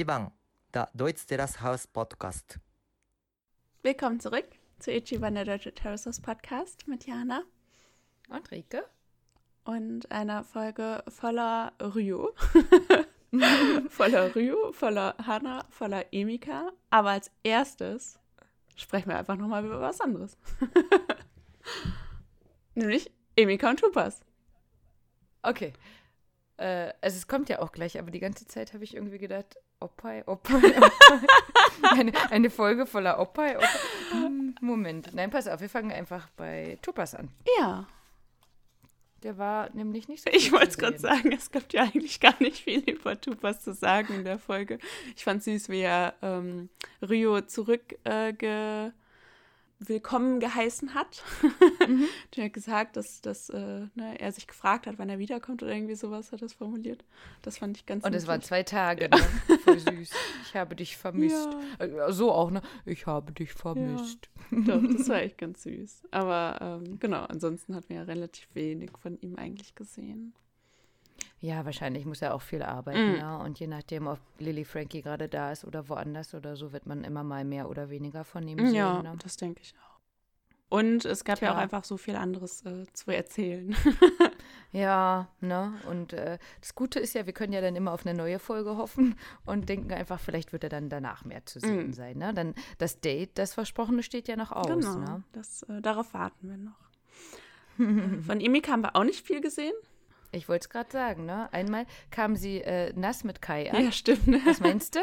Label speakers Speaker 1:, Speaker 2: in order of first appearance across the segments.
Speaker 1: 1番 der Deutsch Terrace House Podcast.
Speaker 2: Willkommen zurück zu Ichiban der Deutsche Terrace House Podcast mit Jana
Speaker 3: Und Rike?
Speaker 2: und einer Folge voller Ryu. voller Ryu, voller Hana, voller Emika. Aber als erstes sprechen wir einfach nochmal über was anderes. Nämlich Emika und Tupas.
Speaker 3: Okay. Äh, also es kommt ja auch gleich, aber die ganze Zeit habe ich irgendwie gedacht, Oppai, Oppai, Oppai. eine, eine Folge voller Oppai, Oppai. Hm, Moment. Nein, pass auf, wir fangen einfach bei Tupas an.
Speaker 2: Ja,
Speaker 3: Der war nämlich nicht so
Speaker 2: ich wollte es gerade sagen, es gibt ja eigentlich gar nicht viel über Tupas zu sagen in der Folge. Ich fand süß, wie er ähm, Rio zurück äh, ge willkommen geheißen hat.
Speaker 3: Mhm.
Speaker 2: Der hat gesagt, dass, dass äh, ne, er sich gefragt hat, wann er wiederkommt oder irgendwie sowas hat er das formuliert. Das fand ich ganz
Speaker 3: Und es waren zwei Tage, ne? Süß. Ich habe dich vermisst.
Speaker 2: Ja.
Speaker 3: Äh, So auch, ne? Ich habe dich vermisst.
Speaker 2: Doch, das war echt ganz süß. Aber ähm, genau, ansonsten hat man ja relativ wenig von ihm eigentlich gesehen.
Speaker 3: Ja, wahrscheinlich muss er auch viel arbeiten,
Speaker 2: Mhm.
Speaker 3: ne? Und je nachdem, ob Lily Frankie gerade da ist oder woanders oder so, wird man immer mal mehr oder weniger von ihm sehen.
Speaker 2: Ja,
Speaker 3: Ne?
Speaker 2: das denke ich auch. Und es gab ja
Speaker 3: Tja.
Speaker 2: auch einfach so viel anderes äh, zu erzählen.
Speaker 3: Ja, ne? Und äh, das Gute ist ja, wir können ja dann immer auf eine neue Folge hoffen und denken einfach, vielleicht wird er dann danach mehr zu sehen
Speaker 2: Mm.
Speaker 3: sein. Ne? Dann das Date, das Versprochene steht ja noch aus.
Speaker 2: genau,
Speaker 3: Ne?
Speaker 2: das, äh, darauf warten wir noch. Von Emika haben wir auch nicht viel gesehen.
Speaker 3: Ich wollte es gerade sagen, ne? Einmal kam sie äh, nass mit Kai an.
Speaker 2: stimmt. Ne?
Speaker 3: Was meinst du?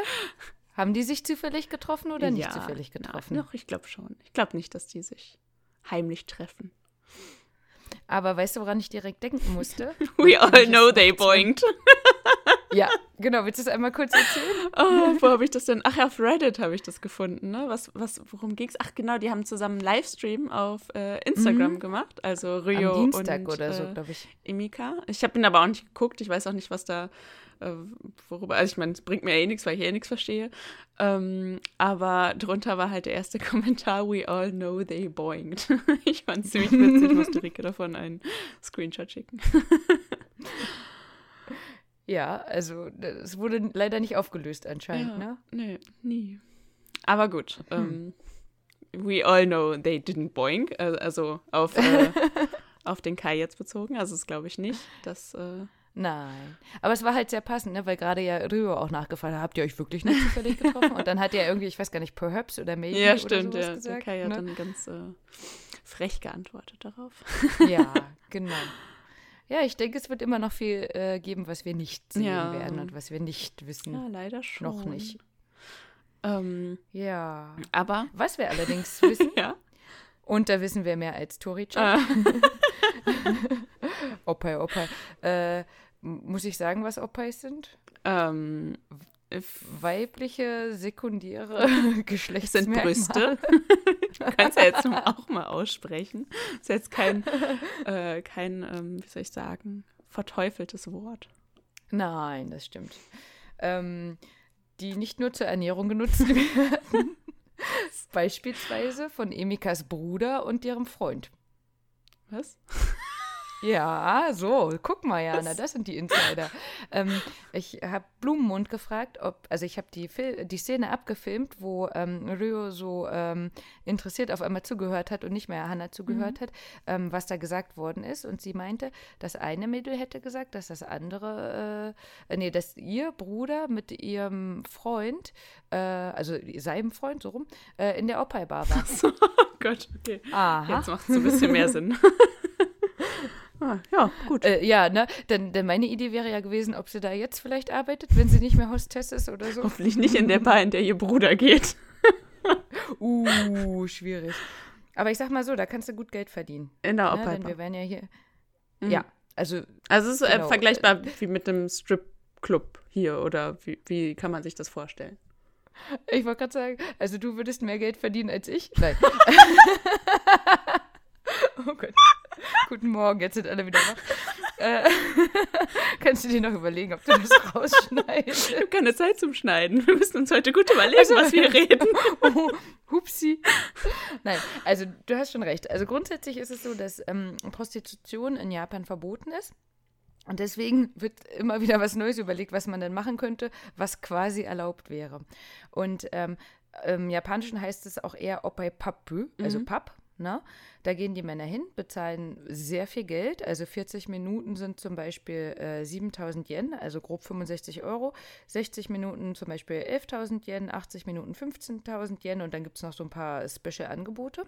Speaker 3: Haben die sich zufällig getroffen oder nicht
Speaker 2: Ja,
Speaker 3: zufällig
Speaker 2: na,
Speaker 3: getroffen?
Speaker 2: Doch, ich glaube schon. Ich glaube nicht, dass die sich heimlich treffen.
Speaker 3: Aber weißt du, woran ich direkt denken musste?
Speaker 2: We all know they boinged.
Speaker 3: ja, genau. Willst du es einmal kurz erzählen?
Speaker 2: Oh, wo habe ich das denn? Ach, ja, auf Reddit habe ich das gefunden. Ne? Was, was, worum ging's? Ach, genau, die haben zusammen einen Livestream auf äh, Instagram gemacht. Also Rio
Speaker 3: Am Dienstag
Speaker 2: und
Speaker 3: oder so,
Speaker 2: äh,
Speaker 3: glaube ich.
Speaker 2: Emika. Ich habe ihn aber auch nicht geguckt. Ich weiß auch nicht, was da, äh, worüber. Also, ich meine, es bringt mir eh nichts, weil ich eh nichts verstehe. Ähm, aber drunter war halt der erste Kommentar: We all know they boinged. ich fand es ziemlich witzig. Ich musste Rike davon einen Screenshot schicken.
Speaker 3: Ja, also es wurde leider nicht aufgelöst anscheinend, ne?
Speaker 2: Nee, nie. Aber gut. Ähm, we all know they didn't boing. äh, Also auf, äh, auf den Kai jetzt bezogen. Also, das glaube ich nicht. Das. Äh,
Speaker 3: Nein. Aber es war halt sehr passend, ne? weil gerade ja Rio auch nachgefragt hat, habt ihr euch wirklich nicht zufällig getroffen? Und dann hat er irgendwie, ich weiß gar nicht, perhaps oder maybe
Speaker 2: ja,
Speaker 3: oder
Speaker 2: stimmt.
Speaker 3: sowas
Speaker 2: Ja.
Speaker 3: gesagt.
Speaker 2: Kai hat
Speaker 3: ne?
Speaker 2: dann ganz äh, frech geantwortet darauf.
Speaker 3: Ja, genau. Ja, ich denke, es wird immer noch viel äh, geben, was wir nicht sehen
Speaker 2: Ja.
Speaker 3: werden und was wir nicht wissen.
Speaker 2: Ja, leider schon.
Speaker 3: Noch nicht.
Speaker 2: Ähm,
Speaker 3: Ja.
Speaker 2: aber.
Speaker 3: Was wir allerdings wissen,
Speaker 2: Ja.
Speaker 3: und da wissen wir mehr als Tori-Chan,
Speaker 2: Äh,
Speaker 3: Oppai, Oppai, äh, muss ich sagen, was Oppais sind?
Speaker 2: ähm,
Speaker 3: Weibliche, sekundäre
Speaker 2: sind
Speaker 3: Geschlechtsmerkmale.
Speaker 2: Brüste. du kannst ja jetzt auch mal aussprechen. Das ist jetzt kein, äh, kein ähm, wie soll ich sagen, verteufeltes Wort.
Speaker 3: Nein, das stimmt. Ähm, die nicht nur zur Ernährung genutzt werden. Beispielsweise von Emikas Bruder und ihrem Freund.
Speaker 2: Was?
Speaker 3: Ja, so, guck mal, Jana, das sind die Insider. ähm, ich habe Blumenmund gefragt, ob, also ich habe die, Fil- die Szene abgefilmt, wo ähm, Ryo so ähm, interessiert auf einmal zugehört hat und nicht mehr Hannah zugehört hat, ähm, was da gesagt worden ist. Und sie meinte, das eine Mädel hätte gesagt, dass das andere, äh, nee, dass ihr Bruder mit ihrem Freund, äh, also seinem Freund, so rum, äh, in der Oppai-Bar war.
Speaker 2: Oh Gott, okay.
Speaker 3: Aha.
Speaker 2: Jetzt macht es ein bisschen mehr Sinn. Ah, ja, gut.
Speaker 3: Äh, ja, ne? Denn, denn meine Idee wäre ja gewesen, ob sie da jetzt vielleicht arbeitet, wenn sie nicht mehr Hostess ist oder so.
Speaker 2: Hoffentlich nicht in der Bar, in der ihr Bruder geht.
Speaker 3: Uh, schwierig. Aber ich sag mal so, da kannst du gut Geld verdienen.
Speaker 2: In der
Speaker 3: Ne? Denn
Speaker 2: Opera.
Speaker 3: wir werden ja hier.
Speaker 2: Mhm.
Speaker 3: Ja, also
Speaker 2: Also es ist äh,
Speaker 3: Genau.
Speaker 2: vergleichbar wie mit einem Stripclub hier oder wie, wie kann man sich das vorstellen?
Speaker 3: ich wollte gerade sagen, also du würdest mehr Geld verdienen als ich. Nein. oh Gott. Guten Morgen, jetzt sind alle wieder wach. Äh, kannst du dir noch überlegen, ob du das rausschneidest?
Speaker 2: Ich habe keine Zeit zum Schneiden. Wir müssen uns heute gut überlegen, was wir reden.
Speaker 3: Oh, hupsi. Nein, also du hast schon recht. Also grundsätzlich ist es so, dass ähm, Prostitution in Japan verboten ist. Und deswegen wird immer wieder was Neues überlegt, was man denn machen könnte, was quasi erlaubt wäre. Und ähm, im Japanischen heißt es auch eher Opai Pappu, also
Speaker 2: Mhm.
Speaker 3: Papp. Ne? Da gehen die Männer hin, bezahlen sehr viel Geld. Also 40 Minuten sind zum Beispiel äh, 7000 Yen, also grob 65 Euro. 60 Minuten zum Beispiel 11.000 Yen, 80 Minuten 15.000 Yen und dann gibt es noch so ein paar Special-Angebote.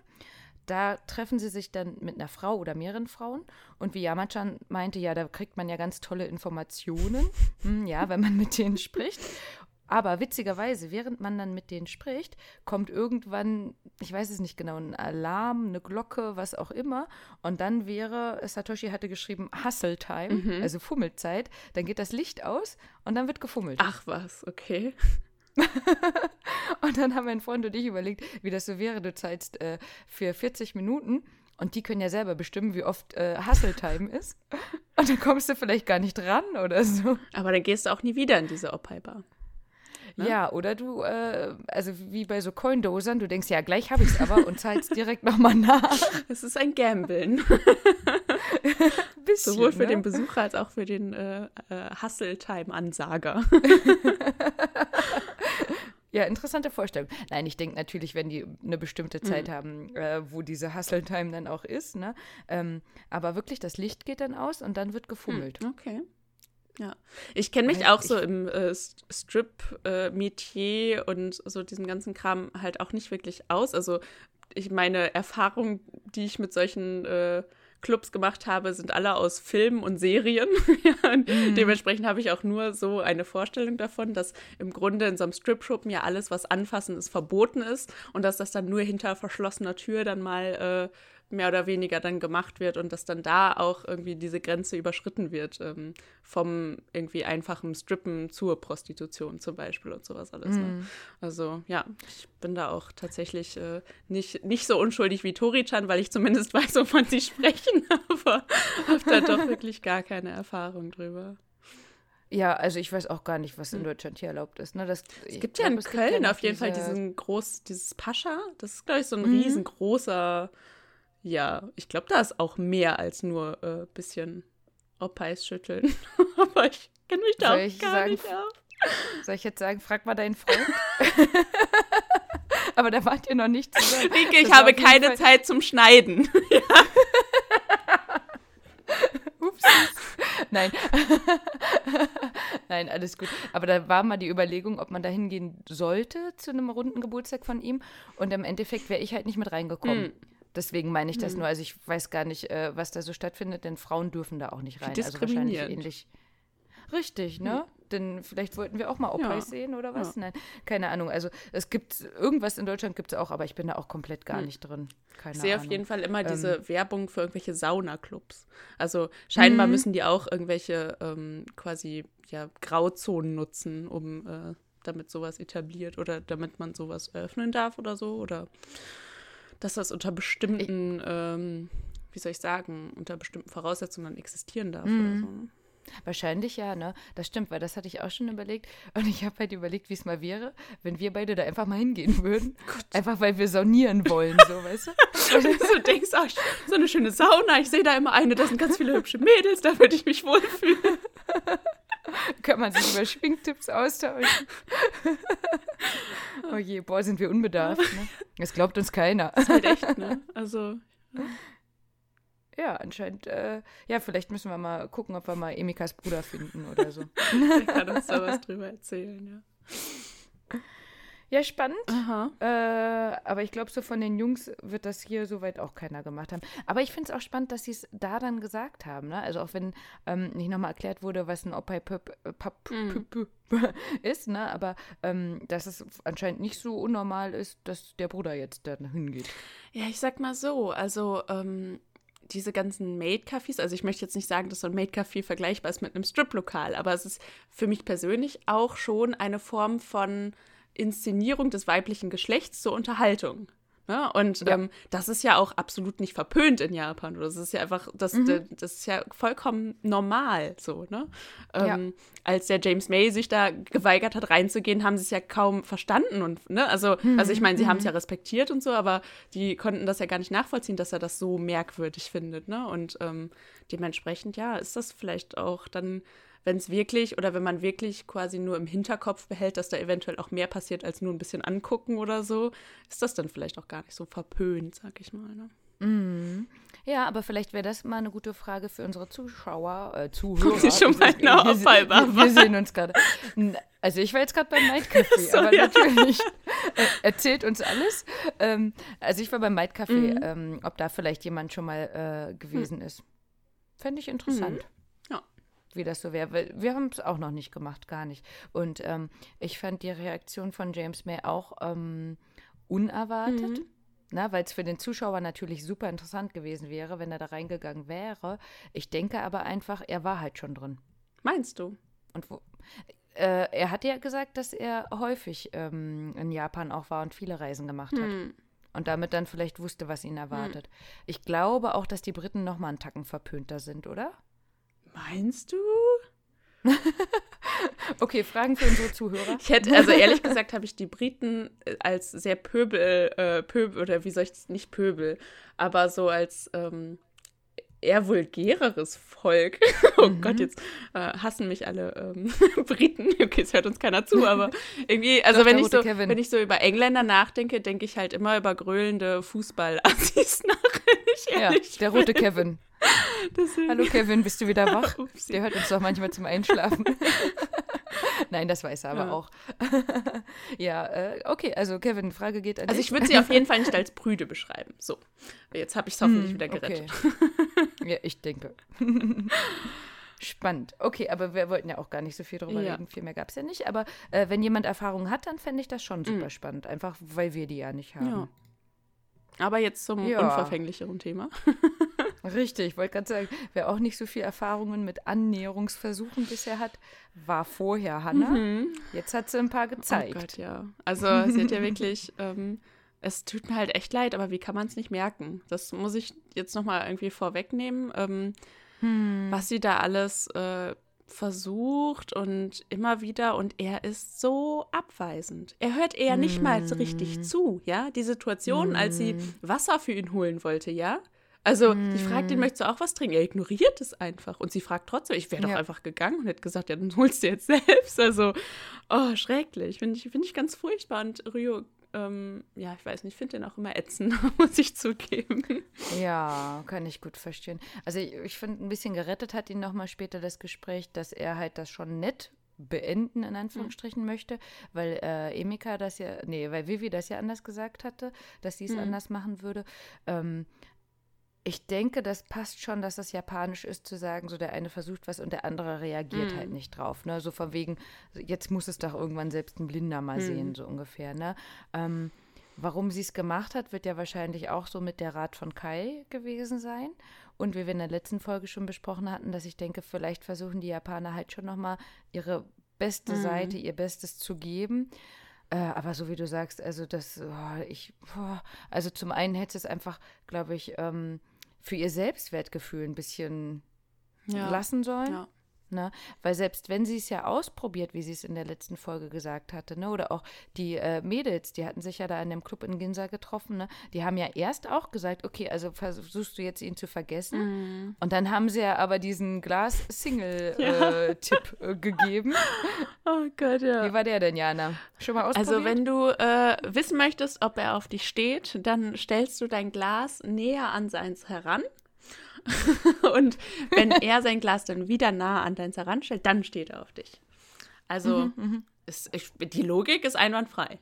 Speaker 3: Da treffen sie sich dann mit einer Frau oder mehreren Frauen. Und wie Yamachan meinte, ja, da kriegt man ja ganz tolle Informationen, hm, ja, wenn man mit denen spricht. Aber witzigerweise, während man dann mit denen spricht, kommt irgendwann, ich weiß es nicht genau, ein Alarm, eine Glocke, was auch immer. Und dann wäre, Satoshi hatte geschrieben, Hustle Time,
Speaker 2: Mhm.
Speaker 3: also Fummelzeit. Dann geht das Licht aus und dann wird gefummelt.
Speaker 2: Ach was, okay.
Speaker 3: Und dann haben mein Freund und ich überlegt, wie das so wäre. Du zahlst äh, für 40 Minuten und die können ja selber bestimmen, wie oft äh, Hustle Time ist. Und dann kommst du vielleicht gar nicht ran oder so.
Speaker 2: Aber dann gehst du auch nie wieder in diese Opai-Bar. Ne?
Speaker 3: Ja, oder du, äh, also wie bei so Coindosern, du denkst, ja, gleich habe ich es aber und zahlst direkt nochmal nach.
Speaker 2: Es ist ein Gambeln.
Speaker 3: Bisschen,
Speaker 2: Sowohl für
Speaker 3: ne?
Speaker 2: den Besucher als auch für den äh, äh, Hustle-Time-Ansager.
Speaker 3: Ja, interessante Vorstellung. Nein, ich denke natürlich, wenn die eine bestimmte Zeit
Speaker 2: Mhm.
Speaker 3: haben, äh, wo diese Hustle-Time dann auch ist, ne? Ähm, aber wirklich, das Licht geht dann aus und dann wird gefummelt.
Speaker 2: Okay. Ja. Ich kenne mich
Speaker 3: Weil
Speaker 2: auch so im äh, St- Strip-Metier und so diesem ganzen Kram halt auch nicht wirklich aus. Also ich meine Erfahrungen, die ich mit solchen äh, Clubs gemacht habe, sind alle aus Filmen und Serien. ja, und Dementsprechend habe ich auch nur so eine Vorstellung davon, dass im Grunde in so einem Strip-Schuppen ja alles, was anfassen ist, verboten ist und dass das dann nur hinter verschlossener Tür dann mal äh, mehr oder weniger dann gemacht wird und dass dann da auch irgendwie diese Grenze überschritten wird ähm, vom irgendwie einfachen Strippen zur Prostitution zum Beispiel und sowas alles. Ne? Also ja, ich bin da auch tatsächlich äh, nicht, nicht so unschuldig wie Tori-chan, weil ich zumindest weiß, wovon sie sprechen, aber habe da doch wirklich gar keine Erfahrung drüber.
Speaker 3: Ja, also ich weiß auch gar nicht, was in Deutschland hier erlaubt ist. Ne? Das,
Speaker 2: Hm. Es gibt ja in Köln auf jeden Fall diesen groß, dieses Pascha. Das ist, glaube ich, so ein
Speaker 3: Mhm.
Speaker 2: riesengroßer, ja, ich glaube, da ist auch mehr als nur ein äh, bisschen Opais schütteln. Aber ich kenne mich da
Speaker 3: Soll
Speaker 2: auch gar
Speaker 3: sagen,
Speaker 2: nicht auf.
Speaker 3: Soll ich jetzt sagen, frag mal deinen Freund? Aber da wart ihr noch nicht zusammen.
Speaker 2: Rike, ich habe keine
Speaker 3: Fall-
Speaker 2: Zeit zum Schneiden.
Speaker 3: Ups. Nein. Nein, alles gut. Aber da war mal die Überlegung, ob man da hingehen sollte zu einem runden Geburtstag von ihm. Und im Endeffekt wäre ich halt nicht mit reingekommen.
Speaker 2: Hm.
Speaker 3: Deswegen meine ich das nur. Also ich weiß gar nicht, äh, was da so stattfindet, denn Frauen dürfen da auch nicht rein. Also wahrscheinlich ähnlich. Richtig, ne? Denn vielleicht wollten wir auch mal Opais
Speaker 2: Ja.
Speaker 3: sehen oder was?
Speaker 2: Ja.
Speaker 3: Nein, keine Ahnung. Also es gibt, irgendwas in Deutschland gibt es auch, aber ich bin da auch komplett gar
Speaker 2: Hm.
Speaker 3: nicht drin. Keine
Speaker 2: Ich sehe
Speaker 3: Ahnung.
Speaker 2: auf jeden Fall immer
Speaker 3: Ähm.
Speaker 2: diese Werbung für irgendwelche Saunaclubs. Also scheinbar
Speaker 3: Mhm.
Speaker 2: müssen die auch irgendwelche ähm, quasi ja, Grauzonen nutzen, um äh, damit sowas etabliert oder damit man sowas eröffnen darf oder so. Oder dass das unter bestimmten, ähm, wie soll ich sagen, unter bestimmten Voraussetzungen existieren darf oder
Speaker 3: Mhm.
Speaker 2: so. ne?
Speaker 3: Wahrscheinlich ja, ne? Das stimmt, weil das hatte ich auch schon überlegt. Und ich habe halt überlegt, wie es mal wäre, wenn wir beide da einfach mal hingehen würden. Einfach weil wir saunieren wollen, so, weißt du?
Speaker 2: du denkst, ach, so eine schöne Sauna, ich sehe da immer eine, da sind ganz viele hübsche Mädels, da würde ich mich wohlfühlen.
Speaker 3: Kann man sich über Schwingtipps austauschen. oh je, boah, sind wir unbedarft, ne? Das glaubt uns keiner.
Speaker 2: ist halt echt, ne? Also,
Speaker 3: Ja, anscheinend, äh, ja, vielleicht müssen wir mal gucken, ob wir mal Emikas Bruder finden oder so.
Speaker 2: der kann uns da was drüber erzählen, ja.
Speaker 3: Ja, spannend. Äh, aber ich glaube, so von den Jungs wird das hier soweit auch keiner gemacht haben. Aber ich finde es auch spannend, dass sie es da dann gesagt haben. Ne? Also auch wenn ähm, nicht nochmal erklärt wurde, was ein Opai äh. Püp, ist, ne? aber ähm, dass es anscheinend nicht so unnormal ist, dass der Bruder jetzt da hingeht.
Speaker 2: Ja, ich sag mal so, also ähm, diese ganzen Maid-Cafés, also ich möchte jetzt nicht sagen, dass so ein Maid-Café vergleichbar ist mit einem Strip-Lokal, aber es ist für mich persönlich auch schon eine Form von Inszenierung des weiblichen Geschlechts zur Unterhaltung. Ne? Und
Speaker 3: Ja.
Speaker 2: ähm, das ist ja auch absolut nicht verpönt in Japan. Das ist ja einfach, das,
Speaker 3: Mhm.
Speaker 2: das ist ja vollkommen normal so, ne?
Speaker 3: Ja.
Speaker 2: Ähm, als der James May sich da geweigert hat, reinzugehen, haben sie es ja kaum verstanden. Und, ne? also,
Speaker 3: Mhm.
Speaker 2: also ich meine, sie haben es ja respektiert und so, aber die konnten das ja gar nicht nachvollziehen, dass er das so merkwürdig findet. Ne? Und ähm, dementsprechend, ja, ist das vielleicht auch dann, wenn es wirklich oder wenn man wirklich quasi nur im Hinterkopf behält, dass da eventuell auch mehr passiert als nur ein bisschen angucken oder so, ist das dann vielleicht auch gar nicht so verpönt, sag ich mal. Ne?
Speaker 3: Mhm. Ja, aber vielleicht wäre das mal eine gute Frage für unsere Zuschauer, äh, Zuhörer.
Speaker 2: Sie schon mal
Speaker 3: wir,
Speaker 2: eine
Speaker 3: wir, wir, wir sehen uns gerade. Also ich war jetzt gerade beim Night Café,
Speaker 2: So,
Speaker 3: aber
Speaker 2: ja.
Speaker 3: natürlich äh, erzählt uns alles. Ähm, also ich war beim Night Café,
Speaker 2: Mhm.
Speaker 3: ähm, ob da vielleicht jemand schon mal äh, gewesen ist. Fände ich interessant.
Speaker 2: Mhm.
Speaker 3: Wie das so wäre, wir haben es auch noch nicht gemacht, gar nicht. Und ähm, ich fand die Reaktion von James May auch ähm, unerwartet.
Speaker 2: Mhm.
Speaker 3: Na, weil es für den Zuschauer natürlich super interessant gewesen wäre, wenn er da reingegangen wäre. Ich denke aber einfach, er war halt schon drin.
Speaker 2: Meinst du?
Speaker 3: Und wo, äh, er hat ja gesagt, dass er häufig ähm, in Japan auch war und viele Reisen gemacht hat.
Speaker 2: Hm.
Speaker 3: Und damit dann vielleicht wusste, was ihn erwartet. Ich glaube auch, dass die Briten noch mal einen Tacken verpönter sind, oder?
Speaker 2: Meinst du?
Speaker 3: Okay, Fragen für unsere Zuhörer.
Speaker 2: Ich hätte, also ehrlich gesagt, habe ich die Briten äh, als sehr Pöbel, äh, Pöbel, oder wie soll ich das, nicht Pöbel, aber so als ähm, eher vulgäreres Volk. oh
Speaker 3: Mhm.
Speaker 2: Gott, jetzt äh, hassen mich alle ähm, Briten. Okay, es hört uns keiner zu, aber irgendwie, also
Speaker 3: Doch,
Speaker 2: wenn ich, so,
Speaker 3: Kevin.
Speaker 2: wenn ich so über Engländer nachdenke, denke ich halt immer über gröhlende Fußball-Assis nach,
Speaker 3: Ja, der rote. Kevin.
Speaker 2: Deswegen-
Speaker 3: Hallo Kevin, bist du wieder wach?
Speaker 2: Upsi.
Speaker 3: Der hört uns doch manchmal zum Einschlafen. Nein, das weiß er aber
Speaker 2: Ja.
Speaker 3: auch. ja, äh, okay, also Kevin, Frage geht an
Speaker 2: Also
Speaker 3: dich.
Speaker 2: ich würde sie auf jeden Fall nicht als prüde beschreiben. So, jetzt habe ich es hoffentlich
Speaker 3: Hm,
Speaker 2: wieder gerettet.
Speaker 3: Okay. ja, ich denke. Spannend. Okay, aber wir wollten ja auch gar nicht so viel drüber
Speaker 2: Ja.
Speaker 3: reden. Viel mehr gab es ja nicht. Aber äh, wenn jemand Erfahrung hat, dann fände ich das schon super
Speaker 2: Mhm.
Speaker 3: spannend. Einfach, weil wir die ja nicht haben.
Speaker 2: Ja. Aber jetzt zum unverfänglicheren Thema.
Speaker 3: Richtig, ich wollte gerade sagen, wer auch nicht so viel Erfahrungen mit Annäherungsversuchen bisher hat, war vorher Hannah. Jetzt hat sie ein paar gezeigt.
Speaker 2: Oh Gott, ja. Also sie hat ja wirklich, ähm, es tut mir halt echt leid, aber wie kann man es nicht merken? Das muss ich jetzt nochmal irgendwie vorwegnehmen, ähm,
Speaker 3: Hm.
Speaker 2: was sie da alles äh, versucht und immer wieder und er ist so abweisend. Er hört eher nicht mal so
Speaker 3: Hm.
Speaker 2: richtig zu, ja? Die Situation, als sie Wasser für ihn holen wollte, ja? Also,
Speaker 3: Hm.
Speaker 2: die fragt ihn, möchtest du auch was trinken? Er ignoriert es einfach. Und sie fragt trotzdem, ich wäre doch
Speaker 3: Ja.
Speaker 2: einfach gegangen und hätte gesagt, ja, dann holst du jetzt selbst. Also, oh, schrecklich. Finde ich, find ich ganz furchtbar. Und Rio, ähm, ja, ich weiß nicht, ich finde den auch immer ätzend, muss ich zugeben.
Speaker 3: Ja, kann ich gut verstehen. Also ich, ich finde, ein bisschen gerettet hat ihn nochmal später das Gespräch, dass er halt das schon nett beenden, in Anführungsstrichen, möchte, weil äh, Emika das ja, nee, weil Vivi das ja anders gesagt hatte, dass sie es
Speaker 2: Mhm.
Speaker 3: anders machen würde. Ähm, ich denke, das passt schon, dass das japanisch ist, zu sagen, so der eine versucht was und der andere reagiert
Speaker 2: Mhm.
Speaker 3: halt nicht drauf. Ne? So von wegen, jetzt muss es doch irgendwann selbst ein Blinder mal
Speaker 2: Mhm.
Speaker 3: sehen, so ungefähr. Ne? Ähm, warum sie es gemacht hat, wird ja wahrscheinlich auch so mit der Rat von Kai gewesen sein. Und wie wir in der letzten Folge schon besprochen hatten, dass ich denke, vielleicht versuchen die Japaner halt schon nochmal ihre beste
Speaker 2: Mhm.
Speaker 3: Seite, ihr Bestes zu geben. Äh, aber so wie du sagst, also das, oh, ich, boah, also zum einen hätte es einfach, glaube ich, ähm, für ihr Selbstwertgefühl ein bisschen lassen sollen.
Speaker 2: Ja.
Speaker 3: Ne? Weil selbst wenn sie es ja ausprobiert, wie sie es in der letzten Folge gesagt hatte, ne? oder auch die äh, Mädels, die hatten sich ja da in dem Club in Ginza getroffen, ne? die haben ja erst auch gesagt, okay, also versuchst du jetzt ihn zu vergessen.
Speaker 2: Mhm.
Speaker 3: Und dann haben sie ja aber diesen Glas-Single-Tipp äh, gegeben.
Speaker 2: Oh Gott, ja.
Speaker 3: Wie war der denn, Jana? Schon mal ausprobiert?
Speaker 2: Also, wenn du äh, wissen möchtest, ob er auf dich steht, dann stellst du dein Glas näher an seins heran. Und wenn er sein Glas dann wieder nah an deins heranstellt, dann steht er auf dich. Also,
Speaker 3: Mhm,
Speaker 2: ist, ich, die Logik ist einwandfrei.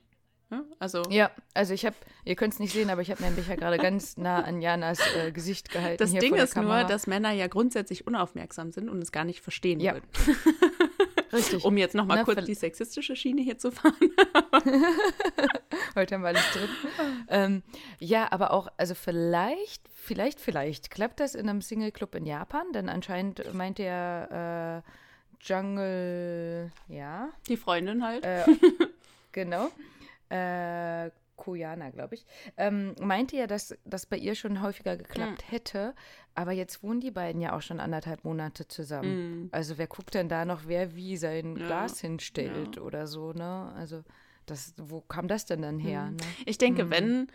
Speaker 2: Ja, Also,
Speaker 3: Ja, also ich habe, ihr könnt es nicht sehen, aber ich habe nämlich ja gerade ganz nah an Janas äh, Gesicht gehalten.
Speaker 2: das Ding ist nur,
Speaker 3: Kamera.
Speaker 2: dass Männer ja grundsätzlich unaufmerksam sind und es gar nicht verstehen
Speaker 3: Ja.
Speaker 2: würden.
Speaker 3: Richtig.
Speaker 2: Um jetzt nochmal
Speaker 3: Na,
Speaker 2: kurz die sexistische Schiene hier zu fahren.
Speaker 3: Heute haben wir alles drin. ähm, ja, aber auch, also vielleicht, vielleicht, vielleicht klappt das in einem Single-Club in Japan, denn anscheinend meint der äh, Jungle, ja,
Speaker 2: Die Freundin halt.
Speaker 3: äh, genau. Äh, Koyana, glaube ich, ähm, meinte ja, dass das bei ihr schon häufiger geklappt
Speaker 2: Mhm.
Speaker 3: hätte. Aber jetzt wohnen die beiden ja auch schon anderthalb Monate zusammen. Also wer guckt denn da noch, wer wie sein
Speaker 2: Ja,
Speaker 3: Glas hinstellt oder so, ne? Also das, wo kam das denn dann her? Ne?
Speaker 2: Ich denke, wenn,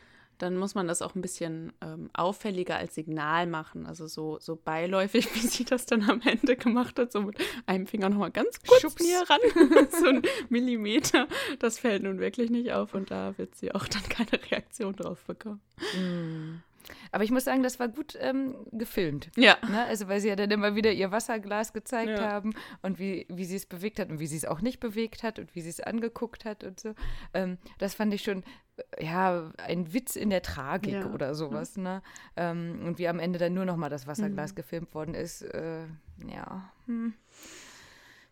Speaker 2: dann muss man das auch ein bisschen ähm, auffälliger als Signal machen. Also so, so beiläufig, wie sie das dann am Ende gemacht hat, so mit einem Finger nochmal ganz kurz
Speaker 3: Schubs.
Speaker 2: näher ran, so ein Millimeter. Das fällt nun wirklich nicht auf und da wird sie auch dann keine Reaktion drauf bekommen.
Speaker 3: Aber ich muss sagen, das war gut ähm, gefilmt.
Speaker 2: Ja.
Speaker 3: Ne? Also weil sie ja dann immer wieder ihr Wasserglas gezeigt
Speaker 2: Ja.
Speaker 3: haben und wie, wie sie es bewegt hat und wie sie es auch nicht bewegt hat und wie sie es angeguckt hat und so. Ähm, das fand ich schon, äh, ja, ein Witz in der Tragik
Speaker 2: Ja.
Speaker 3: oder sowas. Ne? Ähm, und wie am Ende dann nur noch mal das Wasserglas
Speaker 2: Mhm.
Speaker 3: gefilmt worden ist, äh, ja. Hm.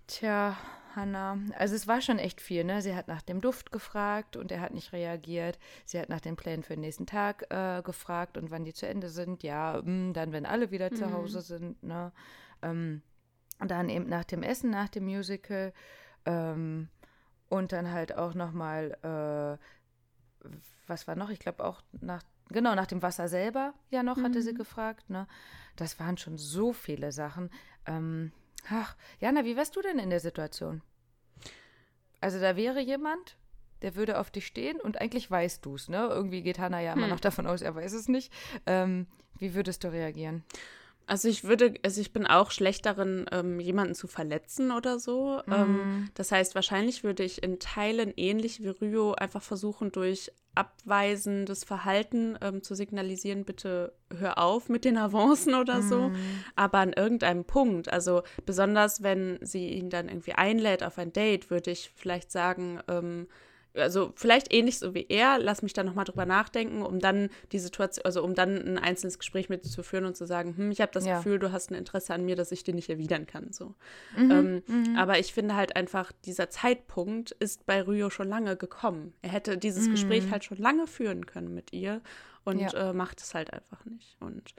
Speaker 3: Tja, Hannah, also es war schon echt viel, ne? Sie hat nach dem Duft gefragt und er hat nicht reagiert. Sie hat nach den Plänen für den nächsten Tag äh, gefragt und wann die zu Ende sind. Ja, mm, dann, wenn alle wieder zu Hause sind, ne? Ähm, und dann eben nach dem Essen, nach dem Musical ähm, und dann halt auch nochmal, äh, was war noch? Ich glaube auch nach, genau, nach dem Wasser selber ja noch, hatte sie gefragt, ne? Das waren schon so viele Sachen. Ähm, ach, Jana, wie wärst du denn in der Situation? Also da wäre jemand, der würde auf dich stehen und eigentlich weißt du es, ne? Irgendwie geht Hannah ja immer noch davon aus, er weiß es nicht. Ähm, wie würdest du reagieren?
Speaker 2: Also ich würde, also ich bin auch schlecht darin, ähm, jemanden zu verletzen oder so. Ähm, das heißt, wahrscheinlich würde ich in Teilen ähnlich wie Rio einfach versuchen, durch abweisendes Verhalten ähm, zu signalisieren, bitte hör auf mit den Avancen oder so. Aber an irgendeinem Punkt, also besonders wenn sie ihn dann irgendwie einlädt auf ein Date, würde ich vielleicht sagen, ähm, also vielleicht ähnlich so wie er, lass mich da nochmal drüber nachdenken, um dann die Situation, also um dann ein einzelnes Gespräch mit dir zu führen und zu sagen, hm, ich habe das
Speaker 3: Ja.
Speaker 2: Gefühl, du hast ein Interesse an mir, das ich dir nicht erwidern kann. So. ähm, Aber ich finde halt einfach, dieser Zeitpunkt ist bei Ryo schon lange gekommen. Er hätte dieses Gespräch halt schon lange führen können mit ihr und
Speaker 3: Ja.
Speaker 2: äh, macht es halt einfach nicht. Und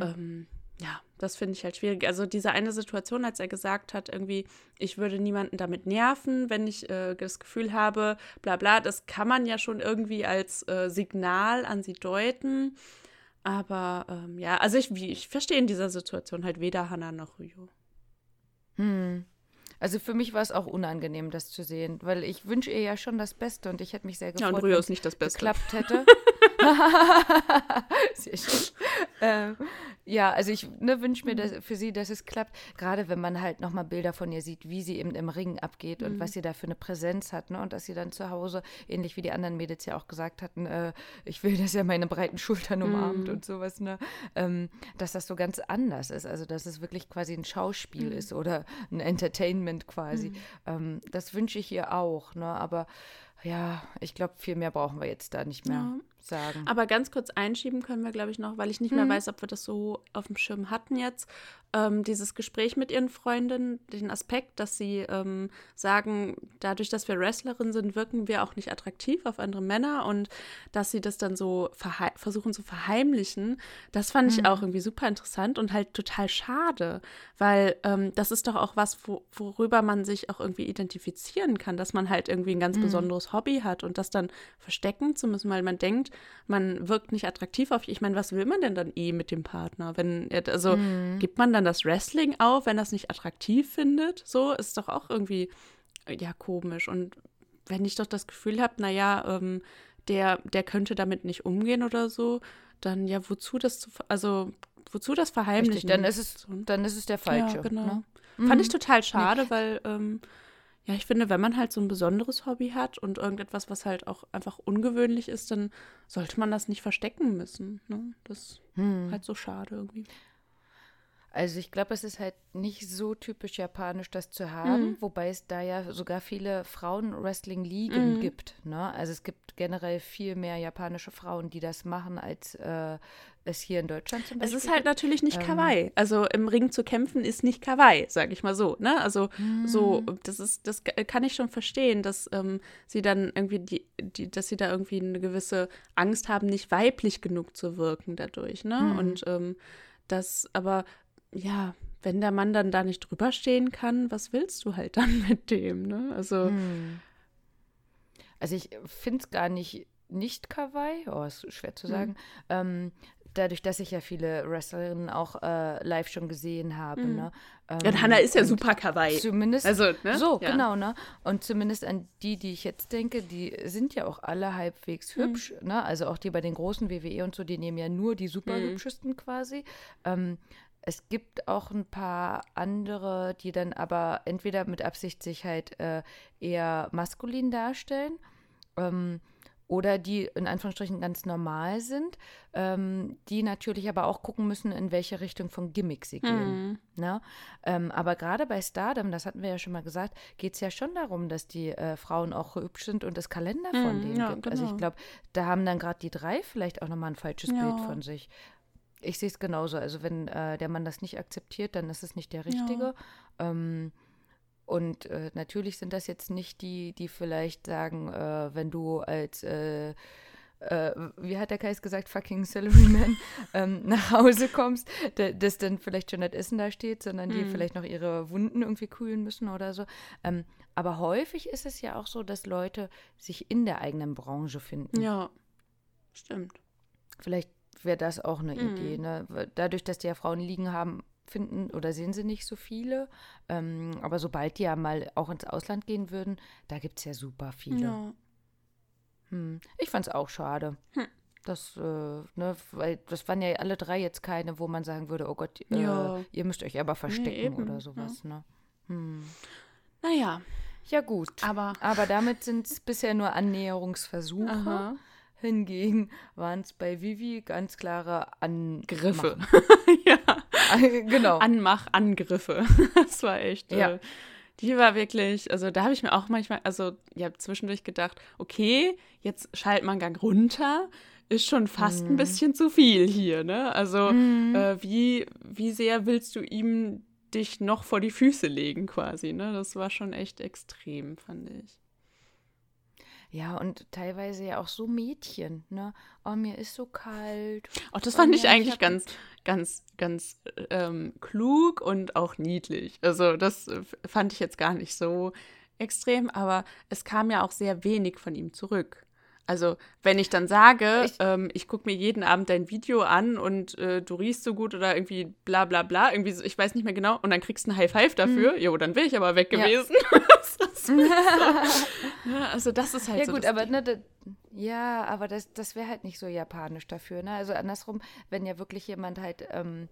Speaker 2: ähm, ja, das finde ich halt schwierig. Also diese eine Situation, als er gesagt hat, irgendwie, ich würde niemanden damit nerven, wenn ich äh, das Gefühl habe, bla bla, das kann man ja schon irgendwie als äh, Signal an sie deuten. Aber ähm, ja, also ich, ich verstehe in dieser Situation halt weder Hannah noch Ryo.
Speaker 3: Hm. Also für mich war es auch unangenehm, das zu sehen, weil ich wünsche ihr ja schon das Beste und ich hätte mich sehr
Speaker 2: Ja,
Speaker 3: gefreut,
Speaker 2: und Ryo ist nicht das Beste.
Speaker 3: geklappt hätte. Sehr schön. Ähm, ja, also ich ne, wünsche mir dass, für sie, dass es klappt. Gerade wenn man halt nochmal Bilder von ihr sieht, wie sie eben im Ring abgeht und was sie da für eine Präsenz hat. Ne? Und dass sie dann zu Hause, ähnlich wie die anderen Mädels ja auch gesagt hatten, äh, ich will, dass er meine breiten Schultern umarmt und sowas, ne? Ähm, dass das so ganz anders ist. Also dass es wirklich quasi ein Schauspiel ist oder ein Entertainment quasi. Ähm, das wünsche ich ihr auch. Ne? Aber ja, ich glaube, viel mehr brauchen wir jetzt da nicht mehr
Speaker 2: Ja.
Speaker 3: Sagen.
Speaker 2: Aber ganz kurz einschieben können wir, glaube ich, noch, weil ich nicht mehr weiß, ob wir das so auf dem Schirm hatten jetzt. Ähm, dieses Gespräch mit ihren Freundinnen, den Aspekt, dass sie ähm, sagen, dadurch, dass wir Wrestlerin sind, wirken wir auch nicht attraktiv auf andere Männer und dass sie das dann so versuchen zu verheimlichen, das fand ich auch irgendwie super interessant und halt total schade, weil ähm, das ist doch auch was, wo, worüber man sich auch irgendwie identifizieren kann, dass man halt irgendwie ein ganz besonderes Hobby hat und das dann verstecken zu müssen, weil man denkt, man wirkt nicht attraktiv auf. Ich meine, was will man denn dann eh mit dem Partner? Wenn, er- also gibt man dann das Wrestling auf, wenn es nicht attraktiv findet? So ist doch auch irgendwie äh, ja komisch. Und wenn ich doch das Gefühl habe, naja, ähm, der, der könnte damit nicht umgehen oder so, dann ja, wozu das zu, also wozu das verheimlichen?
Speaker 3: Richtig, dann ist es,
Speaker 2: So.
Speaker 3: dann ist es der falsche.
Speaker 2: Ja, genau.
Speaker 3: Ne?
Speaker 2: Fand ich total schade, weil, ähm, ja, ich finde, wenn man halt so ein besonderes Hobby hat und irgendetwas, was halt auch einfach ungewöhnlich ist, dann sollte man das nicht verstecken müssen. Ne? Das ist
Speaker 3: Hm.
Speaker 2: halt so schade irgendwie.
Speaker 3: Also ich glaube, es ist halt nicht so typisch japanisch, das zu haben,
Speaker 2: Mhm.
Speaker 3: wobei es da ja sogar viele Frauen-Wrestling-Ligen
Speaker 2: Mhm.
Speaker 3: gibt. Ne? Also es gibt generell viel mehr japanische Frauen, die das machen, als äh, es hier in Deutschland zum
Speaker 2: Es
Speaker 3: Beispiel
Speaker 2: ist halt natürlich nicht
Speaker 3: Ähm.
Speaker 2: Kawaii. Also im Ring zu kämpfen ist nicht Kawaii, sag ich mal so. Ne? Also so,
Speaker 3: Hm.
Speaker 2: das ist, das kann ich schon verstehen, dass ähm, sie dann irgendwie die, die, dass sie da irgendwie eine gewisse Angst haben, nicht weiblich genug zu wirken dadurch. Ne?
Speaker 3: Hm.
Speaker 2: Und ähm, das, aber ja, wenn der Mann dann da nicht drüber stehen kann, was willst du halt dann mit dem? Ne? Also
Speaker 3: Hm. Also ich finde es gar nicht nicht Kawaii, oh, ist schwer zu
Speaker 2: Mhm.
Speaker 3: sagen, ähm, dadurch, dass ich ja viele Wrestlerinnen auch äh, live schon gesehen habe. Ne? Ähm,
Speaker 2: Ja, und Hannah ist ja super kawaii.
Speaker 3: Zumindest,
Speaker 2: Also, ne?
Speaker 3: so,
Speaker 2: Ja.
Speaker 3: genau, ne? Und zumindest an die, die ich jetzt denke, die sind ja auch alle halbwegs
Speaker 2: Mhm.
Speaker 3: hübsch, ne? Also auch die bei den großen WWE und so, die nehmen ja nur die super
Speaker 2: Mhm.
Speaker 3: hübschesten quasi. Ähm, es gibt auch ein paar andere, die dann aber entweder mit Absicht sich halt äh, eher maskulin darstellen ähm, oder die in Anführungsstrichen ganz normal sind, ähm, die natürlich aber auch gucken müssen, in welche Richtung von Gimmick sie gehen.
Speaker 2: Mhm.
Speaker 3: Ne? Ähm, aber gerade bei Stardom, das hatten wir ja schon mal gesagt, geht es ja schon darum, dass die äh, Frauen auch hübsch sind und es Kalender von
Speaker 2: Mhm,
Speaker 3: denen
Speaker 2: ja,
Speaker 3: gibt. Also ich
Speaker 2: genau.
Speaker 3: glaube, da haben dann gerade die drei vielleicht auch nochmal ein falsches
Speaker 2: Ja.
Speaker 3: Bild von sich. Ich sehe es genauso. Also wenn äh, der Mann das nicht akzeptiert, dann ist es nicht der Richtige. Ähm, und äh, natürlich sind das jetzt nicht die, die vielleicht sagen, äh, wenn du als, äh, äh, wie hat der Kais gesagt, fucking Salaryman ähm, nach Hause kommst, da, dass dann vielleicht schon das Essen da steht, sondern die
Speaker 2: Mhm.
Speaker 3: vielleicht noch ihre Wunden irgendwie kühlen müssen oder so. Ähm, aber häufig ist es ja auch so, dass Leute sich in der eigenen Branche finden.
Speaker 2: Ja, stimmt.
Speaker 3: Vielleicht wäre das auch eine
Speaker 2: Mhm.
Speaker 3: Idee. Ne? Dadurch, dass die ja Frauen liegen haben, finden oder sehen sie nicht so viele. Ähm, aber sobald die ja mal auch ins Ausland gehen würden, da gibt es ja super viele.
Speaker 2: Ja.
Speaker 3: Hm. Ich fand es auch schade.
Speaker 2: Hm.
Speaker 3: Das, äh, ne, weil das waren ja alle drei jetzt keine, wo man sagen würde, oh Gott, äh,
Speaker 2: Ja.
Speaker 3: ihr müsst euch aber verstecken
Speaker 2: eben,
Speaker 3: oder
Speaker 2: ja.
Speaker 3: sowas. Ne? Hm.
Speaker 2: Naja,
Speaker 3: Ja gut.
Speaker 2: aber.
Speaker 3: Aber damit sind es bisher nur Annäherungsversuche.
Speaker 2: Aha.
Speaker 3: Hingegen waren es bei Vivi ganz klare
Speaker 2: Griffe.
Speaker 3: Angriffe.
Speaker 2: ja.
Speaker 3: genau.
Speaker 2: Anmach-Angriffe. das war echt.
Speaker 3: Ja.
Speaker 2: Äh, die war wirklich, also da habe ich mir auch manchmal, also ja, zwischendurch gedacht, okay, jetzt schalt einen Gang runter. Ist schon fast
Speaker 3: Mhm.
Speaker 2: ein bisschen zu viel hier, ne? Also, äh, wie, wie sehr willst du ihm dich noch vor die Füße legen, quasi, ne? Das war schon echt extrem, fand ich.
Speaker 3: Ja, und teilweise ja auch so Mädchen, ne? Oh, mir ist so kalt.
Speaker 2: Auch das
Speaker 3: Oh
Speaker 2: fand ich
Speaker 3: ja,
Speaker 2: eigentlich
Speaker 3: hab-
Speaker 2: ganz, ganz, ganz ähm, klug und auch niedlich. Also das äh, fand ich jetzt gar nicht so extrem, aber es kam ja auch sehr wenig von ihm zurück. Also wenn ich dann sage,
Speaker 3: Ich-
Speaker 2: ähm, ich gucke mir jeden Abend dein Video an und äh, du riechst so gut oder irgendwie bla bla bla, irgendwie so, ich weiß nicht mehr genau, und dann kriegst du ein High Five dafür, jo, dann wäre ich aber weg
Speaker 3: Mhm. Ja.
Speaker 2: gewesen. das so. ja, also das ist halt
Speaker 3: Ja
Speaker 2: so
Speaker 3: gut,
Speaker 2: das
Speaker 3: aber ne, da, ja, aber das, das wäre halt nicht so japanisch dafür, ne? Also andersrum, wenn ja wirklich jemand halt ähm,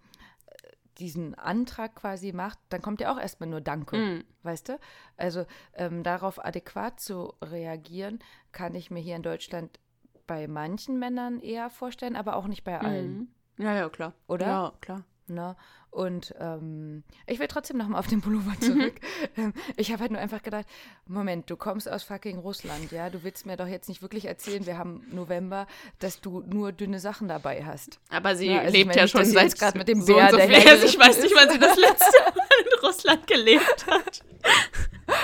Speaker 3: diesen Antrag quasi macht, dann kommt ja auch erstmal nur Danke,
Speaker 2: Mm.
Speaker 3: weißt du? Also ähm, darauf adäquat zu reagieren, kann ich mir hier in Deutschland bei manchen Männern eher vorstellen, aber auch nicht bei allen.
Speaker 2: Mhm. Ja, ja, klar.
Speaker 3: Oder?
Speaker 2: Ja, klar.
Speaker 3: Ne? Und ähm, ich will trotzdem nochmal auf den Pullover zurück. Ähm, ich habe halt nur einfach gedacht, Moment, du kommst aus fucking Russland, ja? Du willst mir doch jetzt nicht wirklich erzählen, wir haben November, dass du nur dünne Sachen dabei hast.
Speaker 2: Aber sie
Speaker 3: Ja, also ich
Speaker 2: lebt ja
Speaker 3: nicht,
Speaker 2: schon seit
Speaker 3: grad mit dem
Speaker 2: so
Speaker 3: Bär
Speaker 2: so
Speaker 3: dahergeritten
Speaker 2: Ich weiß nicht, wann sie das letzte Mal in Russland gelebt hat.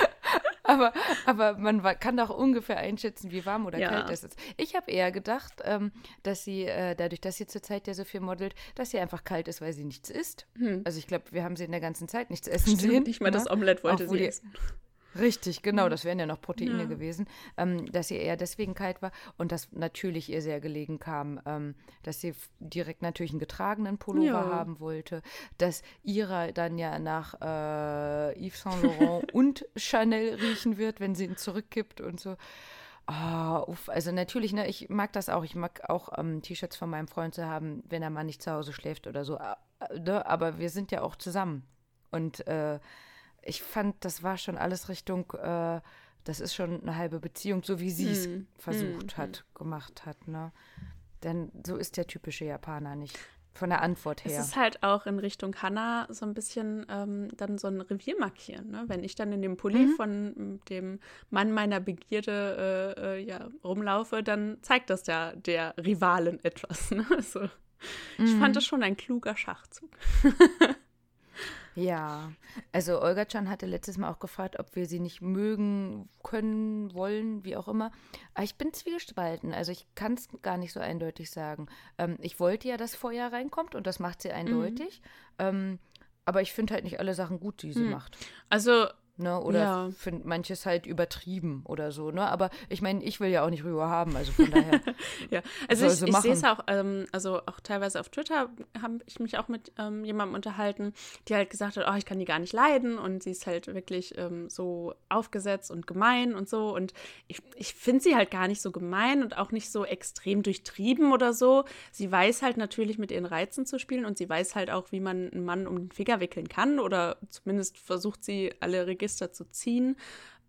Speaker 3: Aber, aber man kann doch ungefähr einschätzen, wie warm oder
Speaker 2: Ja.
Speaker 3: kalt das ist. Ich habe eher gedacht, ähm, dass sie, äh, dadurch, dass sie zurzeit ja so viel modelt, dass sie einfach kalt ist, weil sie nichts isst. Also ich glaube, wir haben sie in der ganzen Zeit nichts essen sehen.
Speaker 2: Nicht mal das
Speaker 3: ne?
Speaker 2: Omelett wollte
Speaker 3: Auch
Speaker 2: sie
Speaker 3: die-
Speaker 2: essen.
Speaker 3: Richtig, genau, das wären ja noch Proteine
Speaker 2: Ja.
Speaker 3: gewesen, ähm, dass sie eher deswegen kalt war und dass natürlich ihr sehr gelegen kam, ähm, dass sie direkt natürlich einen getragenen Pullover
Speaker 2: Ja.
Speaker 3: haben wollte, dass Ira dann ja nach äh, Yves Saint Laurent und Chanel riechen wird, wenn sie ihn zurückkippt und so. Ah, uff, also natürlich, ne, ich mag das auch. Ich mag auch ähm, T-Shirts von meinem Freund zu haben, wenn er mal nicht zu Hause schläft oder so. Äh, ne, aber wir sind ja auch zusammen. Und äh, ich fand, das war schon alles Richtung, äh, das ist schon eine halbe Beziehung, so wie sie es
Speaker 2: Hm,
Speaker 3: versucht
Speaker 2: hm,
Speaker 3: hat, gemacht hat. Ne? Denn so ist der typische Japaner nicht. Von der Antwort
Speaker 2: Es
Speaker 3: her.
Speaker 2: ist halt auch in Richtung Hannah so ein bisschen ähm, dann so ein Revier markieren. Ne? Wenn ich dann in dem Pulli
Speaker 3: Mhm.
Speaker 2: von mm, dem Mann meiner Begierde äh, äh, ja, rumlaufe, dann zeigt das ja der Rivalen etwas. Ne? Also, ich
Speaker 3: Mhm.
Speaker 2: fand das schon ein kluger Schachzug.
Speaker 3: Ja, also Olga-chan hatte letztes Mal auch gefragt, ob wir sie nicht mögen, können, wollen, wie auch immer. Aber ich bin zwiegespalten, also ich kann es gar nicht so eindeutig sagen. Ähm, ich wollte ja, dass Feuer reinkommt und das macht sie eindeutig. Ähm, aber ich finde halt nicht alle Sachen gut, die sie
Speaker 2: Mhm.
Speaker 3: macht.
Speaker 2: Also
Speaker 3: Ne? Oder
Speaker 2: Ja.
Speaker 3: find manches halt übertrieben oder so, ne? Aber ich meine, ich will ja auch nicht Rüo haben, also von daher.
Speaker 2: Ja, also ich, ich sehe es auch, ähm, also auch teilweise auf Twitter habe ich mich auch mit ähm, jemandem unterhalten, die halt gesagt hat, oh, ich kann die gar nicht leiden und sie ist halt wirklich ähm, so aufgesetzt und gemein und so und ich, ich finde sie halt gar nicht so gemein und auch nicht so extrem durchtrieben oder so. Sie weiß halt natürlich mit ihren Reizen zu spielen und sie weiß halt auch, wie man einen Mann um den Finger wickeln kann oder zumindest versucht sie alle Register zu ziehen.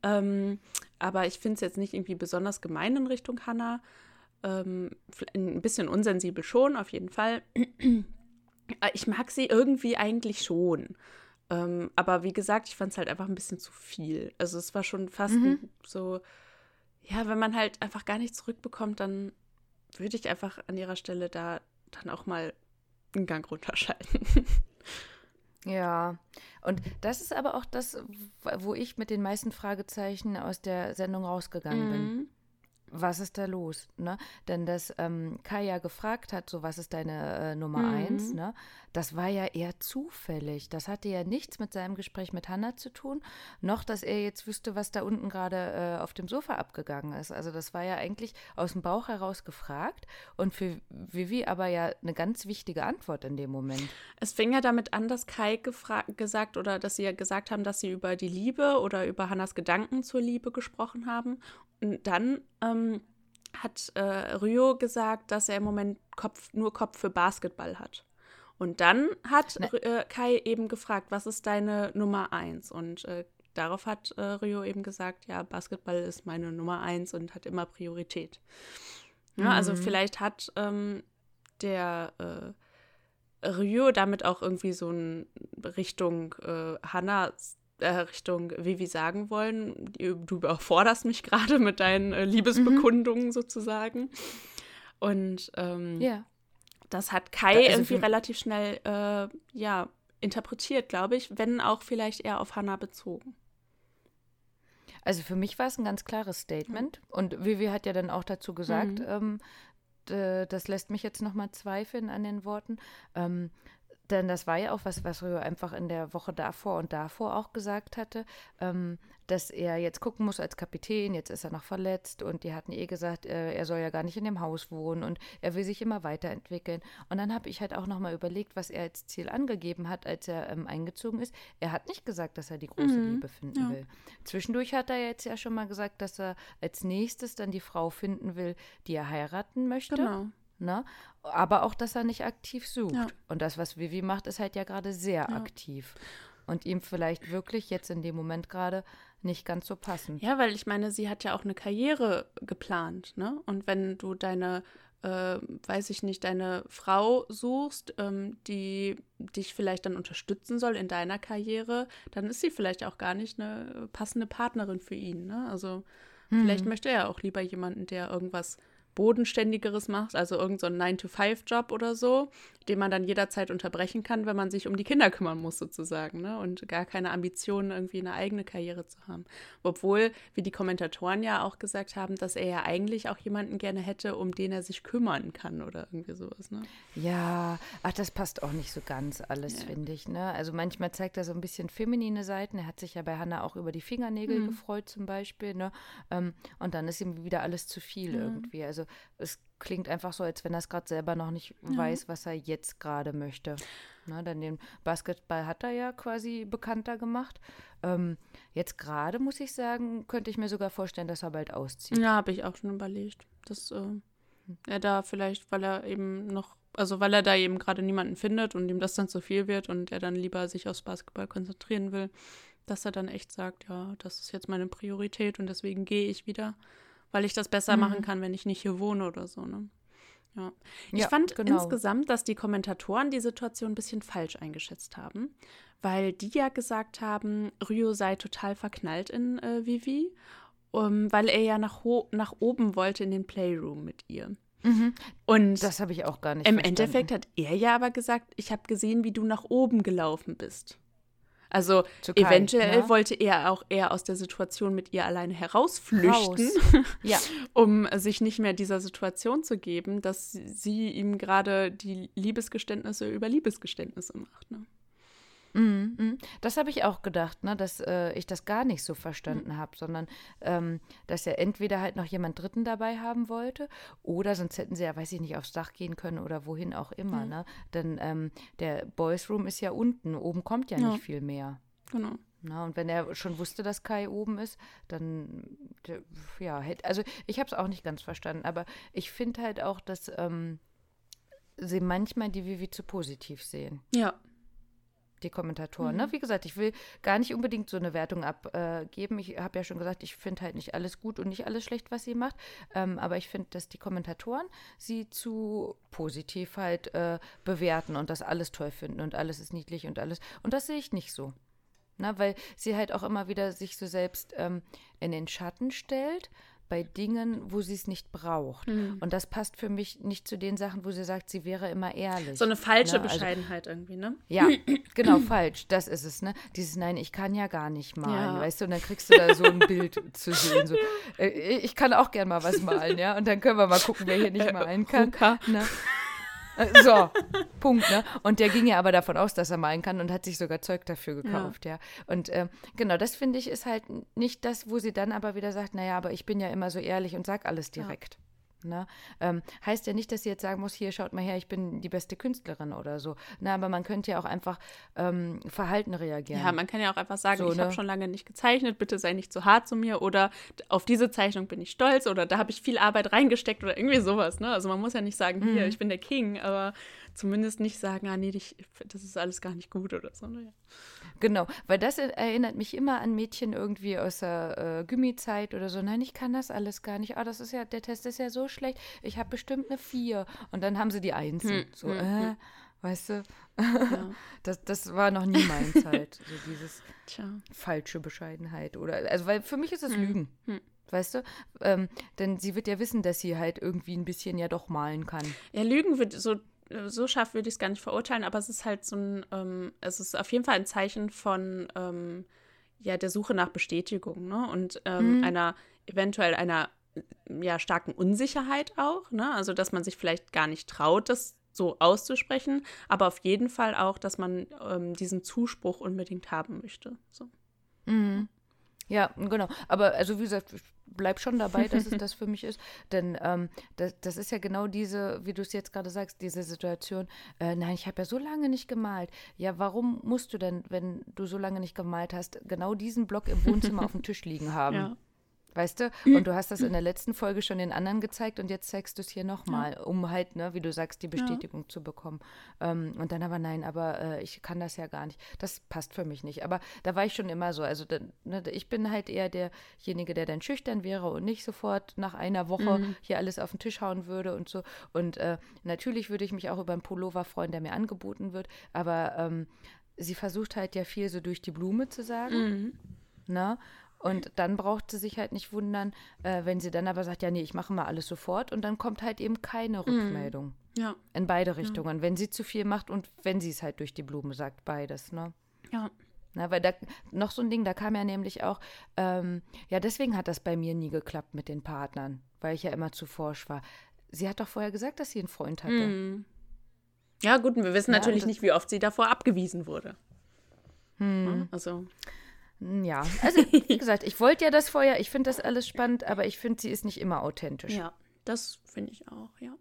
Speaker 2: Ähm, aber ich finde es jetzt nicht irgendwie besonders gemein in Richtung Hannah. Ähm, ein bisschen unsensibel schon, auf jeden Fall. Äh, Ich mag sie irgendwie eigentlich schon. Ähm, aber wie gesagt, ich fand es halt einfach ein bisschen zu viel. Also es war schon fast ein- so, ja, wenn man halt einfach gar nichts zurückbekommt, dann würde ich einfach an ihrer Stelle da dann auch mal einen Gang runterschalten.
Speaker 3: Ja, und das ist aber auch das, wo ich mit den meisten Fragezeichen aus der Sendung rausgegangen bin. Was ist da los? Ne? Denn dass ähm, Kai ja gefragt hat, so was ist deine äh, Nummer
Speaker 2: Mhm.
Speaker 3: eins, ne? das war ja eher zufällig. Das hatte ja nichts mit seinem Gespräch mit Hannah zu tun, noch dass er jetzt wüsste, was da unten gerade äh, auf dem Sofa abgegangen ist. Also das war ja eigentlich aus dem Bauch heraus gefragt und für Vivi aber ja eine ganz wichtige Antwort in dem Moment.
Speaker 2: Es fing ja damit an, dass Kai gesagt oder dass sie ja gesagt haben, dass sie über die Liebe oder über Hannas Gedanken zur Liebe gesprochen haben. Dann ähm, hat äh, Ryo gesagt, dass er im Moment Kopf, nur Kopf für Basketball hat. Und dann hat
Speaker 3: Ne.
Speaker 2: äh, Kai eben gefragt, was ist deine Nummer eins? Und äh, darauf hat äh, Ryo eben gesagt, ja, Basketball ist meine Nummer eins und hat immer Priorität. Ja, Also
Speaker 3: Mhm.
Speaker 2: vielleicht hat ähm, der äh, Ryo damit auch irgendwie so ein Richtung äh, Hannah, äh, Richtung Vivi sagen wollen, du überforderst mich gerade mit deinen äh, Liebesbekundungen sozusagen. Und ähm,
Speaker 3: Ja.
Speaker 2: das hat Kai
Speaker 3: Da- also
Speaker 2: irgendwie relativ schnell äh, ja, interpretiert, glaube ich, wenn auch vielleicht eher auf Hannah bezogen.
Speaker 3: Also für mich war es ein ganz klares Statement. Und Vivi hat ja dann auch dazu gesagt,
Speaker 2: Mhm.
Speaker 3: ähm, das lässt mich jetzt nochmal zweifeln an den Worten. Ähm, denn das war ja auch was, was Röhr einfach in der Woche davor und davor auch gesagt hatte, ähm, dass er jetzt gucken muss als Kapitän, jetzt ist er noch verletzt und die hatten eh gesagt, äh, er soll ja gar nicht in dem Haus wohnen und er will sich immer weiterentwickeln. Und dann habe ich halt auch nochmal überlegt, was er als Ziel angegeben hat, als er ähm, eingezogen ist. Er hat nicht gesagt, dass er die große
Speaker 2: Mhm,
Speaker 3: Liebe finden
Speaker 2: ja.
Speaker 3: will. Zwischendurch hat er jetzt ja schon mal gesagt, dass er als nächstes dann die Frau finden will, die er heiraten möchte.
Speaker 2: Genau.
Speaker 3: Ne? Aber auch, dass er nicht aktiv sucht.
Speaker 2: Ja.
Speaker 3: Und das, was Vivi macht, ist halt ja gerade sehr
Speaker 2: Ja.
Speaker 3: aktiv. Und ihm vielleicht wirklich jetzt in dem Moment gerade nicht ganz so passend.
Speaker 2: Ja, weil ich meine, sie hat ja auch eine Karriere geplant, ne? Und wenn du deine, äh, weiß ich nicht, deine Frau suchst, ähm, die dich vielleicht dann unterstützen soll in deiner Karriere, dann ist sie vielleicht auch gar nicht eine passende Partnerin für ihn, ne? Also vielleicht möchte er auch lieber jemanden, der irgendwas Bodenständigeres macht, also irgendein so 9-to-5-Job oder so, den man dann jederzeit unterbrechen kann, wenn man sich um die Kinder kümmern muss, sozusagen, ne? Und gar keine Ambitionen, irgendwie eine eigene Karriere zu haben. Obwohl, wie die Kommentatoren ja auch gesagt haben, dass er ja eigentlich auch jemanden gerne hätte, um den er sich kümmern kann oder irgendwie sowas, ne?
Speaker 3: Ja, ach, das passt auch nicht so ganz alles,
Speaker 2: Ja.
Speaker 3: finde ich. Ne? Also manchmal zeigt er so ein bisschen feminine Seiten. Er hat sich ja bei Hannah auch über die Fingernägel
Speaker 2: Mhm.
Speaker 3: gefreut zum Beispiel. Ne? Ähm, und dann ist ihm wieder alles zu viel
Speaker 2: Mhm.
Speaker 3: irgendwie. Also es klingt einfach so, als wenn er es gerade selber noch nicht weiß, was er jetzt gerade möchte. Ne? Denn den Basketball hat er ja quasi bekannter gemacht. Ähm, jetzt gerade, muss ich sagen, könnte ich mir sogar vorstellen, dass er bald auszieht.
Speaker 2: Ja, habe ich auch schon überlegt, dass äh, er da vielleicht, weil er eben noch, also weil er da eben gerade niemanden findet und ihm das dann zu viel wird und er dann lieber sich aufs Basketball konzentrieren will, dass er dann echt sagt, ja, das ist jetzt meine Priorität und deswegen gehe ich wieder, weil ich das besser
Speaker 3: Mhm.
Speaker 2: machen kann, wenn ich nicht hier wohne oder so, ne? Ja. Ich
Speaker 3: Ja,
Speaker 2: fand
Speaker 3: genau.
Speaker 2: insgesamt, dass die Kommentatoren die Situation ein bisschen falsch eingeschätzt haben, weil die ja gesagt haben, Ryo sei total verknallt in äh, Vivi, um, weil er ja nach, nach oben wollte in den Playroom mit ihr.
Speaker 3: Mhm.
Speaker 2: Und
Speaker 3: Das habe ich auch gar nicht
Speaker 2: im
Speaker 3: verstanden.
Speaker 2: Endeffekt hat er ja aber gesagt, ich habe gesehen, wie du nach oben gelaufen bist. Also
Speaker 3: Kai,
Speaker 2: eventuell
Speaker 3: ne?
Speaker 2: wollte er auch eher aus der Situation mit ihr alleine herausflüchten,
Speaker 3: Raus. Ja,
Speaker 2: um sich nicht mehr dieser Situation zu geben, dass sie ihm gerade die Liebesgeständnisse über Liebesgeständnisse macht. Ne?
Speaker 3: Mhm, mhm. Das habe ich auch gedacht, ne, dass äh, ich das gar nicht so verstanden habe, sondern ähm, dass er entweder halt noch jemand Dritten dabei haben wollte oder sonst hätten sie ja, weiß ich nicht, aufs Dach gehen können oder wohin auch immer.
Speaker 2: Mhm.
Speaker 3: Ne? Denn ähm, der Boys Room ist ja unten, oben kommt ja,
Speaker 2: Ja.
Speaker 3: nicht viel mehr.
Speaker 2: Genau.
Speaker 3: Na, und wenn er schon wusste, dass Kai oben ist, dann, ja, hätte, also ich habe es auch nicht ganz verstanden, aber ich finde halt auch, dass ähm, sie manchmal die Vivi zu positiv sehen,
Speaker 2: Ja.
Speaker 3: Die Kommentatoren.
Speaker 2: Mhm.
Speaker 3: Ne? Wie gesagt, ich will gar nicht unbedingt so eine Wertung abgeben. ich habe ja schon gesagt, ich finde halt nicht alles gut und nicht alles schlecht, was sie macht, ähm, aber ich finde, dass die Kommentatoren sie zu positiv halt äh, bewerten und das alles toll finden und alles ist niedlich und alles. Und das sehe ich nicht so. Na, weil sie halt auch immer wieder sich so selbst ähm, in den Schatten stellt bei Dingen, wo sie es nicht braucht.
Speaker 2: Mhm.
Speaker 3: Und das passt für mich nicht zu den Sachen, wo sie sagt, sie wäre immer ehrlich.
Speaker 2: So eine falsche
Speaker 3: Ne, also-
Speaker 2: Bescheidenheit irgendwie, ne?
Speaker 3: Ja, genau, falsch. Das ist es, ne? Dieses Nein, ich kann ja gar nicht malen,
Speaker 2: Ja.
Speaker 3: weißt du? Und dann kriegst du da so ein Bild zu sehen. So, äh, ich kann auch gern mal was malen, ja? Und dann können wir mal gucken, wer hier nicht malen kann. Ne? Äh, So, Punkt, ne? Und der ging ja aber davon aus, dass er malen kann und hat sich sogar Zeug dafür gekauft, ja. Und ähm, genau, das finde ich ist halt nicht das, wo sie dann aber wieder sagt, naja, aber ich bin ja immer so ehrlich und sag alles direkt. Ne? Ähm, heißt ja nicht, dass sie jetzt sagen muss, hier schaut mal her, ich bin die beste Künstlerin oder so. Na, aber man könnte ja auch einfach ähm, verhalten reagieren.
Speaker 2: Ja, man kann ja auch einfach sagen,
Speaker 3: So,
Speaker 2: ich habe
Speaker 3: ne?
Speaker 2: schon lange nicht gezeichnet, bitte sei nicht zu hart zu mir oder auf diese Zeichnung bin ich stolz oder da habe ich viel Arbeit reingesteckt oder irgendwie sowas, ne? Also man muss ja nicht sagen, hier,
Speaker 3: Mhm.
Speaker 2: ich bin der King, aber zumindest nicht sagen, ah nee, ich, das ist alles gar nicht gut oder so. Ne?
Speaker 3: Genau, weil das er- erinnert mich immer an Mädchen irgendwie aus der äh, Gymi-Zeit oder so. Nein, ich kann das alles gar nicht. Ah, das ist ja, der Test ist ja so schlecht. Ich habe bestimmt eine Vier. Und dann haben sie die Einsen.
Speaker 2: Hm,
Speaker 3: so,
Speaker 2: hm,
Speaker 3: äh,
Speaker 2: hm.
Speaker 3: weißt du,
Speaker 2: Ja,
Speaker 3: das, das war noch nie meine Zeit. So dieses
Speaker 2: tja.
Speaker 3: falsche Bescheidenheit. Oder, also, weil für mich ist es
Speaker 2: Hm,
Speaker 3: Lügen.
Speaker 2: hm.
Speaker 3: Weißt du? Ähm, denn sie wird ja wissen, dass sie halt irgendwie ein bisschen ja doch malen kann.
Speaker 2: Ja, Lügen wird so, so scharf würde ich es gar nicht verurteilen, aber es ist halt so ein, ähm, es ist auf jeden Fall ein Zeichen von ähm, ja, der Suche nach Bestätigung, ne? Und ähm,
Speaker 3: Mhm.
Speaker 2: einer, eventuell einer ja, starken Unsicherheit auch, ne? Also, dass man sich vielleicht gar nicht traut, das so auszusprechen, aber auf jeden Fall auch, dass man ähm, diesen Zuspruch unbedingt haben möchte. So.
Speaker 3: Mhm. Ja, genau. Aber also wie gesagt, ich bleib schon dabei, dass es das für mich ist. Denn ähm, das, das ist ja genau diese, wie du es jetzt gerade sagst, diese Situation, äh, nein, ich habe ja so lange nicht gemalt. Ja, warum musst du denn, wenn du so lange nicht gemalt hast, genau diesen Block im Wohnzimmer auf dem Tisch liegen haben?
Speaker 2: Ja.
Speaker 3: Weißt du? Und du hast das in der letzten Folge schon den anderen gezeigt und jetzt zeigst du es hier nochmal, um halt, ne, wie du sagst, die Bestätigung zu bekommen. Ähm, und dann aber nein, aber äh, ich kann das ja gar nicht. Das passt für mich nicht. Aber da war ich schon immer so. Also dann, ne, ich bin halt eher derjenige, der dann schüchtern wäre und nicht sofort nach einer Woche
Speaker 2: Mhm.
Speaker 3: hier alles auf den Tisch hauen würde und so. Und äh, natürlich würde ich mich auch über einen Pullover freuen, der mir angeboten wird. Aber ähm, sie versucht halt ja viel so durch die Blume zu sagen.
Speaker 2: Mhm.
Speaker 3: Ne? Und dann braucht sie sich halt nicht wundern, äh, wenn sie dann aber sagt, ja, nee, ich mache mal alles sofort und dann kommt halt eben keine Rückmeldung.
Speaker 2: Ja.
Speaker 3: In beide Richtungen. Wenn sie zu viel macht und wenn sie es halt durch die Blume sagt, beides, ne?
Speaker 2: Ja.
Speaker 3: Na, weil da noch so ein Ding, da kam ja nämlich auch, ähm, ja, deswegen hat das bei mir nie geklappt mit den Partnern, weil ich ja immer zu forsch war. Sie hat doch vorher gesagt, dass sie einen Freund hatte.
Speaker 2: Mhm. Ja, gut, und wir wissen
Speaker 3: Ja,
Speaker 2: natürlich nicht, wie oft sie davor abgewiesen wurde.
Speaker 3: Hm.
Speaker 2: Also,
Speaker 3: Ja, also wie gesagt, ich wollte ja das vorher, ich finde das alles spannend, aber ich finde, sie ist nicht immer authentisch.
Speaker 2: ja, das finde ich auch, ja.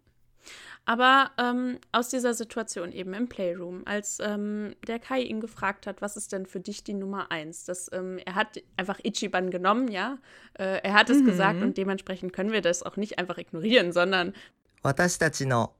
Speaker 2: Aber ähm, aus dieser Situation eben im Playroom, als ähm, der Kai ihn gefragt hat, was ist denn für dich die Nummer eins? Das, ähm, er hat einfach Ichiban genommen, ja. Äh, er hat es
Speaker 3: Mhm.
Speaker 2: gesagt und dementsprechend können wir das auch nicht einfach ignorieren, sondern
Speaker 1: 私たちの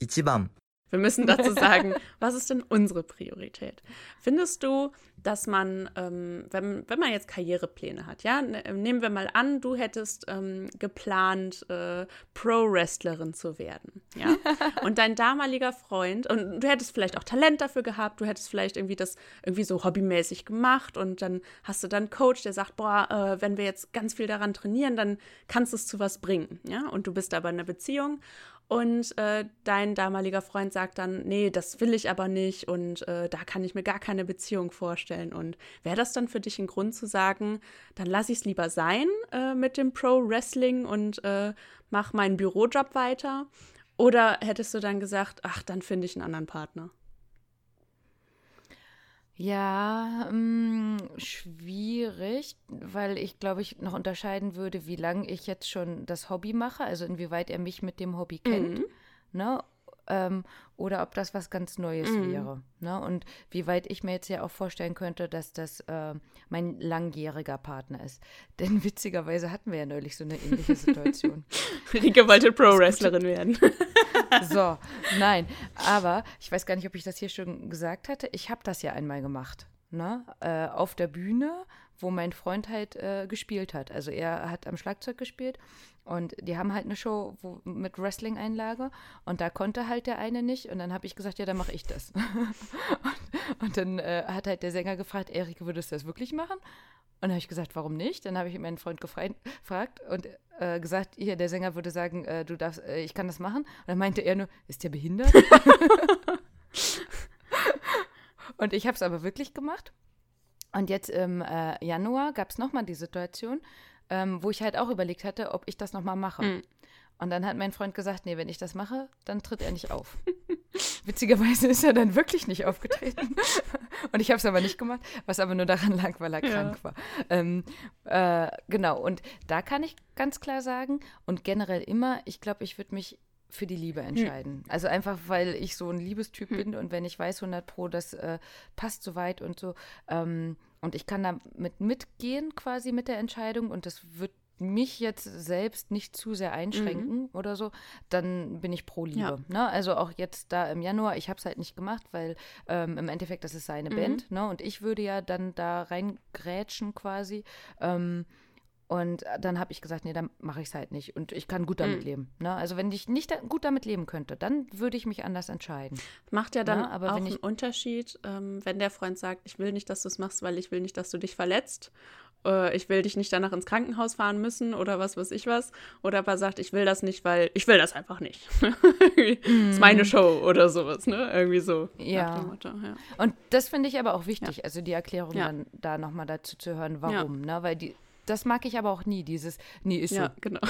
Speaker 1: 一番
Speaker 2: wir müssen dazu sagen, was ist denn unsere Priorität? Findest du, dass man, ähm, wenn, wenn man jetzt Karrierepläne hat, ja, ne- nehmen wir mal an, du hättest ähm, geplant, äh, Pro-Wrestlerin zu werden, ja, und dein damaliger Freund, und du hättest vielleicht auch Talent dafür gehabt, du hättest vielleicht irgendwie das irgendwie so hobbymäßig gemacht und dann hast du dann einen Coach, der sagt, boah, äh, wenn wir jetzt ganz viel daran trainieren, dann kannst du es zu was bringen, ja, und du bist aber in einer Beziehung und äh, dein damaliger Freund sagt dann, nee, das will ich aber nicht und äh, da kann ich mir gar keine Beziehung vorstellen. Und wäre das dann für dich ein Grund zu sagen, dann lasse ich es lieber sein äh, mit dem Pro-Wrestling und äh, mach meinen Bürojob weiter? Oder hättest du dann gesagt, ach, dann finde ich einen anderen Partner?
Speaker 3: Ja, mh, schwierig, weil ich glaube, ich noch unterscheiden würde, wie lange ich jetzt schon das Hobby mache, also inwieweit er mich mit dem Hobby kennt,
Speaker 2: Mhm.
Speaker 3: ne? Ähm, oder ob das was ganz Neues
Speaker 2: Mhm.
Speaker 3: wäre. Ne? Und wie weit ich mir jetzt ja auch vorstellen könnte, dass das äh, mein langjähriger Partner ist. Denn witzigerweise hatten wir ja neulich so eine ähnliche Situation.
Speaker 2: Rike wollte Pro-Wrestlerin werden.
Speaker 3: So, nein, aber ich weiß gar nicht, ob ich das hier schon gesagt hatte. Ich habe das ja einmal gemacht, ne? Äh, auf der Bühne, wo mein Freund halt äh, gespielt hat. Also er hat am Schlagzeug gespielt und die haben halt eine Show wo, mit Wrestling-Einlage und da konnte halt der eine nicht und dann habe ich gesagt, ja, dann mache ich das. und, und dann äh, hat halt der Sänger gefragt, Erik, würdest du das wirklich machen? Und dann habe ich gesagt, warum nicht? Dann habe ich meinen Freund gefragt und äh, gesagt, hier, der Sänger würde sagen, äh, du darfst, äh, ich kann das machen. Und dann meinte er nur, ist der behindert? und ich habe es aber wirklich gemacht. Und jetzt im äh, Januar gab es nochmal die Situation, ähm, wo ich halt auch überlegt hatte, ob ich das nochmal mache.
Speaker 2: Mhm.
Speaker 3: Und dann hat mein Freund gesagt, nee, wenn ich das mache, dann tritt er nicht auf. Witzigerweise ist er dann wirklich nicht aufgetreten. und ich habe es aber nicht gemacht, was aber nur daran lag, weil er
Speaker 2: Ja.
Speaker 3: krank war. Ähm, äh, genau, und da kann ich ganz klar sagen, und generell immer, ich glaube, ich würde mich für die Liebe entscheiden. Also einfach, weil ich so ein Liebestyp bin und wenn ich weiß 100 Pro, das äh, passt soweit und so ähm, und ich kann damit mitgehen quasi mit der Entscheidung und das wird mich jetzt selbst nicht zu sehr einschränken oder so, dann bin ich pro Liebe.
Speaker 2: Ja.
Speaker 3: Ne? Also auch jetzt da im Januar, ich habe es halt nicht gemacht, weil ähm, im Endeffekt das ist seine Band ne? und ich würde ja dann da reingrätschen quasi. Ähm, und dann habe ich gesagt, nee, dann mache ich es halt nicht. Und ich kann gut damit
Speaker 2: Mhm.
Speaker 3: leben. Ne? Also wenn ich nicht da, gut damit leben könnte, dann würde ich mich anders entscheiden.
Speaker 2: Macht ja dann
Speaker 3: Na, aber
Speaker 2: auch einen Unterschied, ähm, wenn der Freund sagt, ich will nicht, dass du es machst, weil ich will nicht, dass du dich verletzt. Äh, ich will dich nicht danach ins Krankenhaus fahren müssen oder was weiß ich was. Oder aber sagt, ich will das nicht, weil ich will das einfach nicht. ist meine Show oder sowas, ne? Irgendwie so.
Speaker 3: Mhm. Ja.
Speaker 2: Motto, ja.
Speaker 3: Und das finde ich aber auch wichtig, also die Erklärung
Speaker 2: Ja.
Speaker 3: dann da nochmal dazu zu hören, warum. Ne? Weil die, das mag ich aber auch nie, dieses, nee, ist
Speaker 2: ja,
Speaker 3: so.
Speaker 2: genau.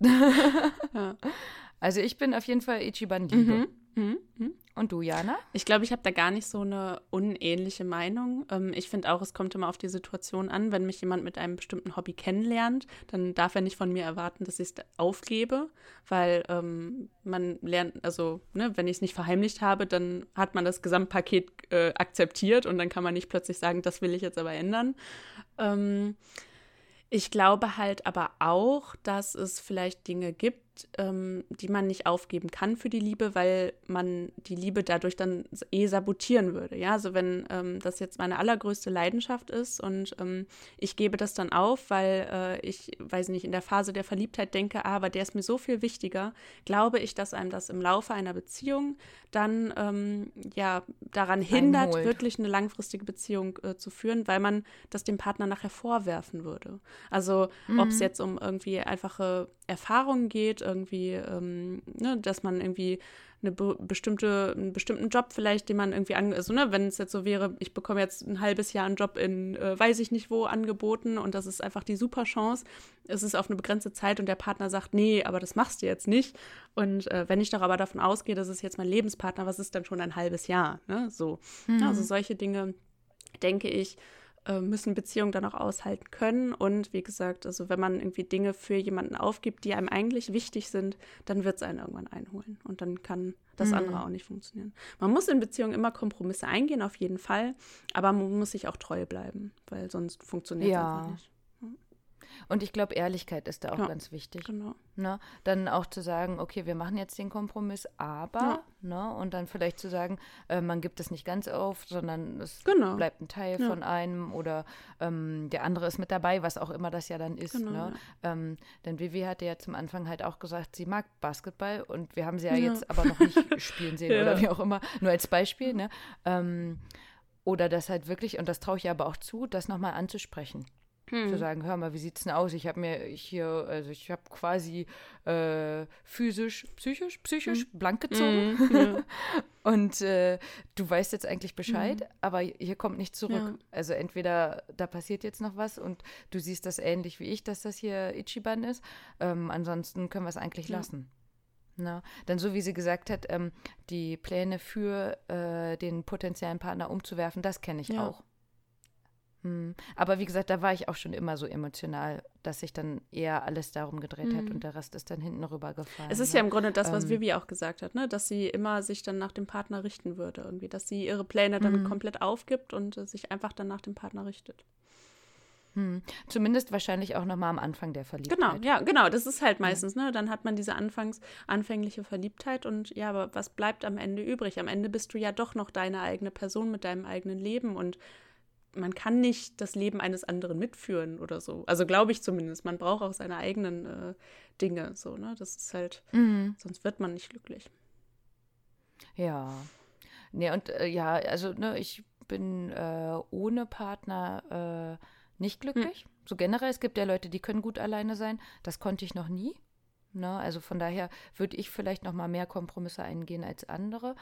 Speaker 3: Also ich bin auf jeden Fall Ichiban Liebe.
Speaker 2: Mhm. Mhm.
Speaker 3: Und du, Jana?
Speaker 2: Ich glaube, ich habe da gar nicht so eine unähnliche Meinung. Ähm, ich finde auch, es kommt immer auf die Situation an. Wenn mich jemand mit einem bestimmten Hobby kennenlernt, dann darf er nicht von mir erwarten, dass ich es aufgebe, weil ähm, man lernt, also ne, wenn ich es nicht verheimlicht habe, dann hat man das Gesamtpaket äh, akzeptiert und dann kann man nicht plötzlich sagen, das will ich jetzt aber ändern. Ähm, ich glaube halt aber auch, dass es vielleicht Dinge gibt, ähm, die man nicht aufgeben kann für die Liebe, weil man die Liebe dadurch dann eh sabotieren würde. Ja, also wenn ähm, das jetzt meine allergrößte Leidenschaft ist und ähm, ich gebe das dann auf, weil äh, ich, weiß nicht, in der Phase der Verliebtheit denke, ah, aber der ist mir so viel wichtiger, glaube ich, dass einem das im Laufe einer Beziehung dann ähm, ja daran hindert,
Speaker 3: Einholt.
Speaker 2: wirklich eine langfristige Beziehung äh, zu führen, weil man das dem Partner nachher vorwerfen würde. Also ob es jetzt um irgendwie einfache Erfahrungen geht, irgendwie, ähm, ne, dass man irgendwie eine be bestimmte, einen bestimmten Job vielleicht, den man irgendwie an, also ne, wenn es jetzt so wäre, ich bekomme jetzt ein halbes Jahr einen Job in äh, weiß ich nicht wo angeboten und das ist einfach die super Chance. Es ist auf eine begrenzte Zeit und der Partner sagt, nee, aber das machst du jetzt nicht. Und äh, wenn ich doch aber davon ausgehe, das ist jetzt mein Lebenspartner, was ist dann schon ein halbes Jahr? Ne? So. Ja, also solche Dinge, denke ich, äh, müssen Beziehungen dann auch aushalten können. Und wie gesagt, also wenn man irgendwie Dinge für jemanden aufgibt, die einem eigentlich wichtig sind, dann wird es einen irgendwann einholen. Und dann kann das andere auch nicht funktionieren. Man muss in Beziehungen immer Kompromisse eingehen, auf jeden Fall. Aber man muss sich auch treu bleiben, weil sonst funktioniert es
Speaker 3: Ja.
Speaker 2: einfach nicht.
Speaker 3: Und ich glaube, Ehrlichkeit ist da auch
Speaker 2: Ja.
Speaker 3: ganz wichtig.
Speaker 2: Genau.
Speaker 3: Ne? Dann auch zu sagen, okay, wir machen jetzt den Kompromiss, aber,
Speaker 2: Ja.
Speaker 3: ne? und dann vielleicht zu sagen, äh, man gibt es nicht ganz auf, sondern es
Speaker 2: Genau.
Speaker 3: bleibt ein Teil
Speaker 2: Ja.
Speaker 3: von einem oder ähm, der andere ist mit dabei, was auch immer das ja dann ist.
Speaker 2: Genau,
Speaker 3: ne? Ähm, denn Vivi hatte ja zum Anfang halt auch gesagt, sie mag Basketball und wir haben sie ja, jetzt aber noch nicht spielen sehen oder wie auch immer, nur als Beispiel. Ne? Ähm, oder das halt wirklich, und das traue ich ihr aber auch zu, das nochmal anzusprechen
Speaker 2: Hm.
Speaker 3: zu sagen, hör mal, wie sieht's denn aus? Ich habe mir hier, also ich habe quasi äh, physisch, psychisch, psychisch blank gezogen
Speaker 2: Mhm, ja.
Speaker 3: und äh, du weißt jetzt eigentlich Bescheid,
Speaker 2: Mhm.
Speaker 3: aber hier kommt nichts zurück.
Speaker 2: Ja.
Speaker 3: Also entweder da passiert jetzt noch was und du siehst das ähnlich wie ich, dass das hier Ichiban ist. Ähm, ansonsten können wir es eigentlich
Speaker 2: Ja.
Speaker 3: lassen. Na, dann so wie sie gesagt hat, ähm, die Pläne für äh, den potenziellen Partner umzuwerfen, das kenne ich auch. Hm. Aber wie gesagt, da war ich auch schon immer so emotional, dass sich dann eher alles darum gedreht hat
Speaker 2: Mhm.
Speaker 3: und der Rest ist dann hinten rübergefallen.
Speaker 2: Es ist
Speaker 3: ne?
Speaker 2: ja im Grunde das, was
Speaker 3: Ähm.
Speaker 2: Vivi auch gesagt hat, ne? dass sie immer sich dann nach dem Partner richten würde, irgendwie, dass sie ihre Pläne dann
Speaker 3: Mhm.
Speaker 2: komplett aufgibt und äh, sich einfach dann nach dem Partner richtet.
Speaker 3: Hm. Zumindest wahrscheinlich auch nochmal am Anfang der Verliebtheit.
Speaker 2: Genau, ja, genau, das ist halt meistens, ne? Dann hat man diese anfangs anfängliche Verliebtheit und ja, aber was bleibt am Ende übrig? Am Ende bist du ja doch noch deine eigene Person mit deinem eigenen Leben und man kann nicht das Leben eines anderen mitführen oder so. Also glaube ich zumindest. Man braucht auch seine eigenen äh, Dinge, so, ne? Das ist halt,
Speaker 3: Mhm.
Speaker 2: sonst wird man nicht glücklich.
Speaker 3: Ja. Nee, und äh, ja, also ne, ich bin äh, ohne Partner äh, nicht glücklich. So generell, es gibt ja Leute, die können gut alleine sein. Das konnte ich noch nie. Ne? Also von daher würde ich vielleicht noch mal mehr Kompromisse eingehen als andere.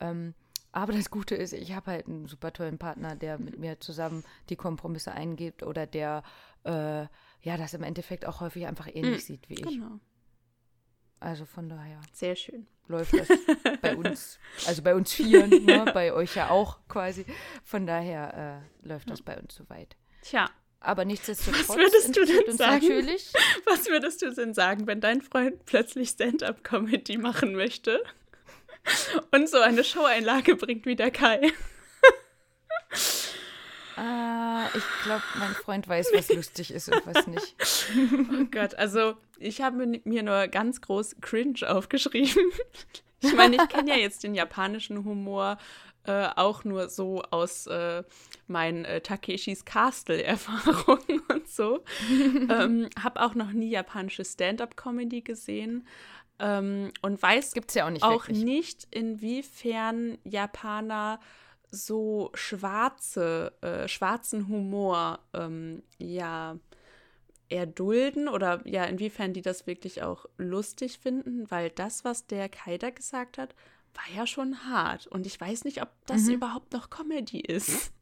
Speaker 3: Ähm, aber das Gute ist, ich habe halt einen super tollen Partner, der mit mir zusammen die Kompromisse eingeht oder der äh, ja das im Endeffekt auch häufig einfach ähnlich
Speaker 2: Mhm.
Speaker 3: sieht wie ich.
Speaker 2: Genau.
Speaker 3: Also von daher
Speaker 2: Sehr schön.
Speaker 3: läuft das bei uns, also bei uns vieren, ne, bei euch ja auch quasi. Von daher äh, läuft das bei uns soweit.
Speaker 2: Tja,
Speaker 3: Aber nichtsdestotrotz
Speaker 2: Was würdest du denn sagen?
Speaker 3: natürlich.
Speaker 2: was würdest du denn sagen, wenn dein Freund plötzlich Stand-up-Comedy machen möchte und so eine Showeinlage bringt wie der Kai?
Speaker 3: Ah, ich glaube, mein Freund weiß, was lustig ist und was nicht.
Speaker 2: Oh Gott, also ich habe mir- mir nur ganz groß cringe aufgeschrieben. Ich meine, ich kenne ja jetzt den japanischen Humor äh, auch nur so aus äh, meinen äh, Takeshis Castle-Erfahrungen und so. ähm, habe auch noch nie japanische Stand-up-Comedy gesehen ähm, und weiß
Speaker 3: Gibt's ja auch nicht
Speaker 2: auch
Speaker 3: wirklich.
Speaker 2: nicht, inwiefern Japaner so schwarze, äh, schwarzen Humor ähm, ja erdulden oder ja, inwiefern die das wirklich auch lustig finden, weil das, was der Kaider gesagt hat, war ja schon hart. Und ich weiß nicht, ob das
Speaker 3: Mhm.
Speaker 2: überhaupt noch Comedy ist.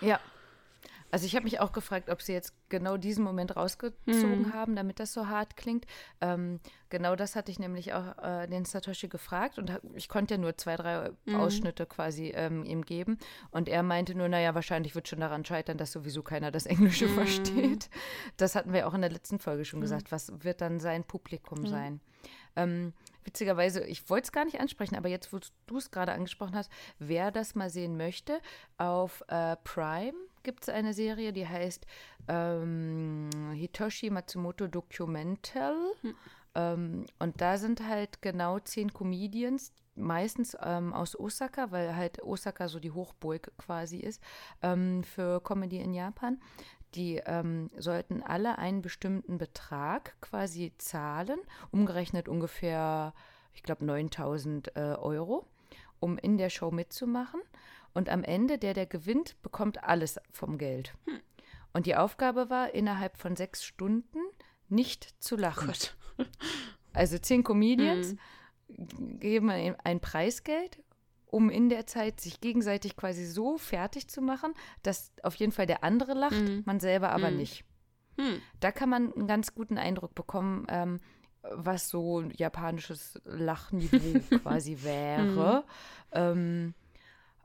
Speaker 3: Ja. Also ich habe mich auch gefragt, ob sie jetzt genau diesen Moment rausgezogen
Speaker 2: Mhm.
Speaker 3: haben, damit das so hart klingt. Ähm, genau das hatte ich nämlich auch äh, den Satoshi gefragt und ich konnte ja nur zwei, drei
Speaker 2: Mhm.
Speaker 3: Ausschnitte quasi ähm, ihm geben. Und er meinte nur, naja, wahrscheinlich wird schon daran scheitern, dass sowieso keiner das Englische
Speaker 2: Mhm.
Speaker 3: versteht. Das hatten wir auch in der letzten Folge schon gesagt. Was wird dann sein Publikum
Speaker 2: Mhm.
Speaker 3: sein? Ähm, witzigerweise, ich wollte es gar nicht ansprechen, aber jetzt, wo du es gerade angesprochen hast, wer das mal sehen möchte, auf äh, Prime gibt es eine Serie, die heißt ähm, Hitoshi Matsumoto Documental. Ähm, und da sind halt genau zehn Comedians, meistens ähm, aus Osaka, weil halt Osaka so die Hochburg quasi ist ähm, für Comedy in Japan. Die ähm, sollten alle einen bestimmten Betrag quasi zahlen, umgerechnet ungefähr, ich glaube, 9000 äh, Euro, um in der Show mitzumachen. Und am Ende, der, der gewinnt, bekommt alles vom Geld. Und die Aufgabe war, innerhalb von sechs Stunden nicht zu lachen.
Speaker 2: Gott.
Speaker 3: Also zehn Comedians geben ein, ein Preisgeld, um in der Zeit sich gegenseitig quasi so fertig zu machen, dass auf jeden Fall der andere lacht,
Speaker 2: Mhm.
Speaker 3: man selber aber
Speaker 2: Mhm.
Speaker 3: nicht.
Speaker 2: Hm.
Speaker 3: Da kann man einen ganz guten Eindruck bekommen, ähm, was so ein japanisches Lachniveau quasi wäre. Ähm,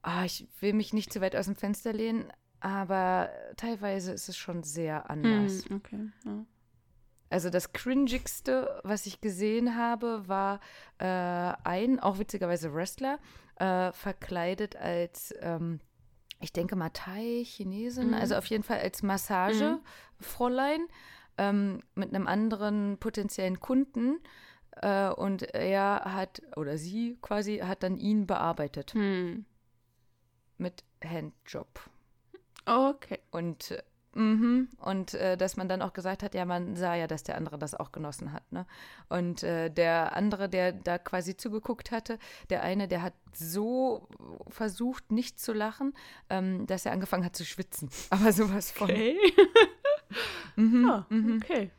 Speaker 3: ah, ich will mich nicht zu weit aus dem Fenster lehnen, aber teilweise ist es schon sehr anders.
Speaker 2: Hm. Okay. Ja.
Speaker 3: Also das cringigste, was ich gesehen habe, war äh, ein, auch witzigerweise Wrestler, äh, verkleidet als, ähm, ich denke mal Thai, Chinesin,
Speaker 2: Mhm.
Speaker 3: also auf jeden Fall als Massagefräulein ähm, mit einem anderen potenziellen Kunden. Äh, und er hat, oder sie quasi, hat dann ihn bearbeitet
Speaker 2: Hm.
Speaker 3: Mit Handjob.
Speaker 2: Okay.
Speaker 3: Und mhm, und äh, dass man dann auch gesagt hat, ja, man sah ja, dass der andere das auch genossen hat, ne? Und äh, der andere, der da quasi zugeguckt hatte, der eine, der hat so versucht, nicht zu lachen, ähm, dass er angefangen hat zu schwitzen. Aber sowas von.
Speaker 2: Okay.
Speaker 3: Mhm,
Speaker 2: Ah,
Speaker 3: mhm.
Speaker 2: okay.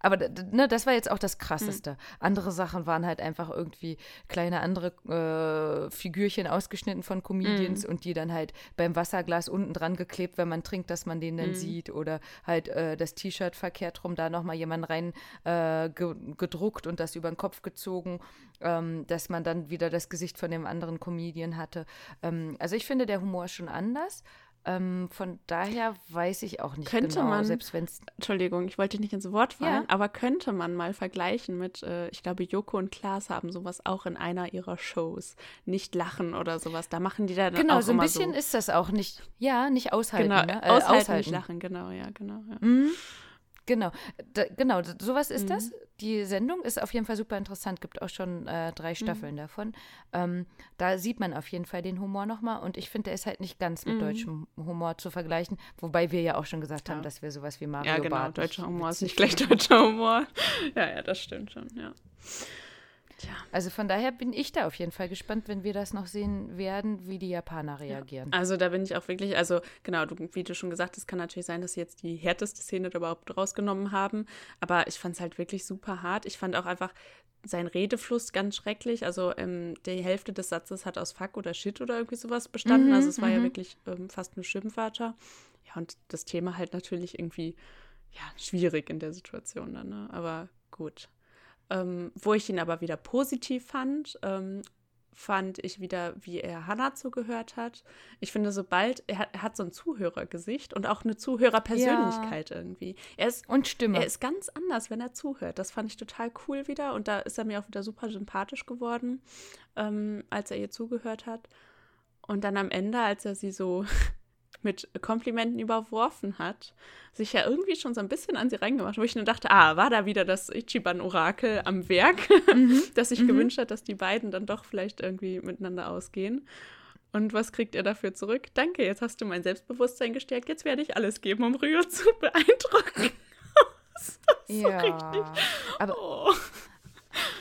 Speaker 3: Aber ne, das war jetzt auch das Krasseste. Mhm. Andere Sachen waren halt einfach irgendwie kleine andere äh, Figürchen ausgeschnitten von Comedians mhm. und die dann halt beim Wasserglas unten dran geklebt, wenn man trinkt, dass man den dann mhm. sieht. Oder halt äh, das T-Shirt verkehrt rum, da nochmal jemand rein äh, ge gedruckt und das über den Kopf gezogen, ähm, dass man dann wieder das Gesicht von dem anderen Comedian hatte. Ähm, also ich finde, der Humor ist schon anders. Ähm, von daher weiß ich auch nicht
Speaker 2: könnte
Speaker 3: genau,
Speaker 2: man, selbst wenn Entschuldigung, ich wollte nicht ins Wort fallen, ja. aber könnte man mal vergleichen mit, äh, ich glaube, Joko und Klaas haben sowas auch in einer ihrer Shows. Nicht lachen oder sowas. Da machen die dann
Speaker 3: genau,
Speaker 2: auch
Speaker 3: so
Speaker 2: ein
Speaker 3: bisschen
Speaker 2: so.
Speaker 3: ist das auch nicht. Ja, nicht aushalten.
Speaker 2: Genau,
Speaker 3: ne?
Speaker 2: äh, aushalten, aushalten, nicht lachen, genau, ja, genau. Ja.
Speaker 3: Mhm. Genau, da, genau, sowas ist mhm. das. Die Sendung ist auf jeden Fall super interessant, gibt auch schon äh, drei mhm. Staffeln mhm. davon. Ähm, da sieht man auf jeden Fall den Humor nochmal und ich finde, der ist halt nicht ganz mit mhm. deutschem Humor zu vergleichen, wobei wir ja auch schon gesagt ja. haben, dass wir sowas wie Mario
Speaker 2: Ja, genau,
Speaker 3: Barth
Speaker 2: deutscher Humor ist nicht gleich deutscher Humor. ja, ja, das stimmt schon, ja.
Speaker 3: Tja. Also von daher bin ich da auf jeden Fall gespannt, wenn wir das noch sehen werden, wie die Japaner reagieren.
Speaker 2: Ja. Also da bin ich auch wirklich, also genau, du, wie du schon gesagt hast, kann natürlich sein, dass sie jetzt die härteste Szene überhaupt rausgenommen haben. Aber ich fand es halt wirklich super hart. Ich fand auch einfach sein Redefluss ganz schrecklich. Also ähm, die Hälfte des Satzes hat aus Fuck oder Shit oder irgendwie sowas bestanden. Mhm, also es war ja mhm. wirklich ähm, fast ein Schimpfwörter. Ja, und das Thema halt natürlich irgendwie ja, schwierig in der Situation dann, ne? Aber gut. Ähm, wo ich ihn aber wieder positiv fand, ähm, fand ich wieder, wie er Hannah zugehört hat. Ich finde, sobald er hat, er hat so ein Zuhörergesicht und auch eine Zuhörerpersönlichkeit ja. irgendwie. Er ist,
Speaker 3: und Stimme.
Speaker 2: Er ist ganz anders, wenn er zuhört. Das fand ich total cool wieder und da ist er mir auch wieder super sympathisch geworden, ähm, als er ihr zugehört hat. Und dann am Ende, als er sie so mit Komplimenten überworfen hat, sich ja irgendwie schon so ein bisschen an sie reingemacht, wo ich nur dachte, ah, war da wieder das Ichiban-Orakel am Werk, mhm. das sich mhm. gewünscht hat, dass die beiden dann doch vielleicht irgendwie miteinander ausgehen. Und was kriegt er dafür zurück? Danke, jetzt hast du mein Selbstbewusstsein gestärkt, jetzt werde ich alles geben, um Ryo zu beeindrucken.
Speaker 3: so ja, richtig. aber oh.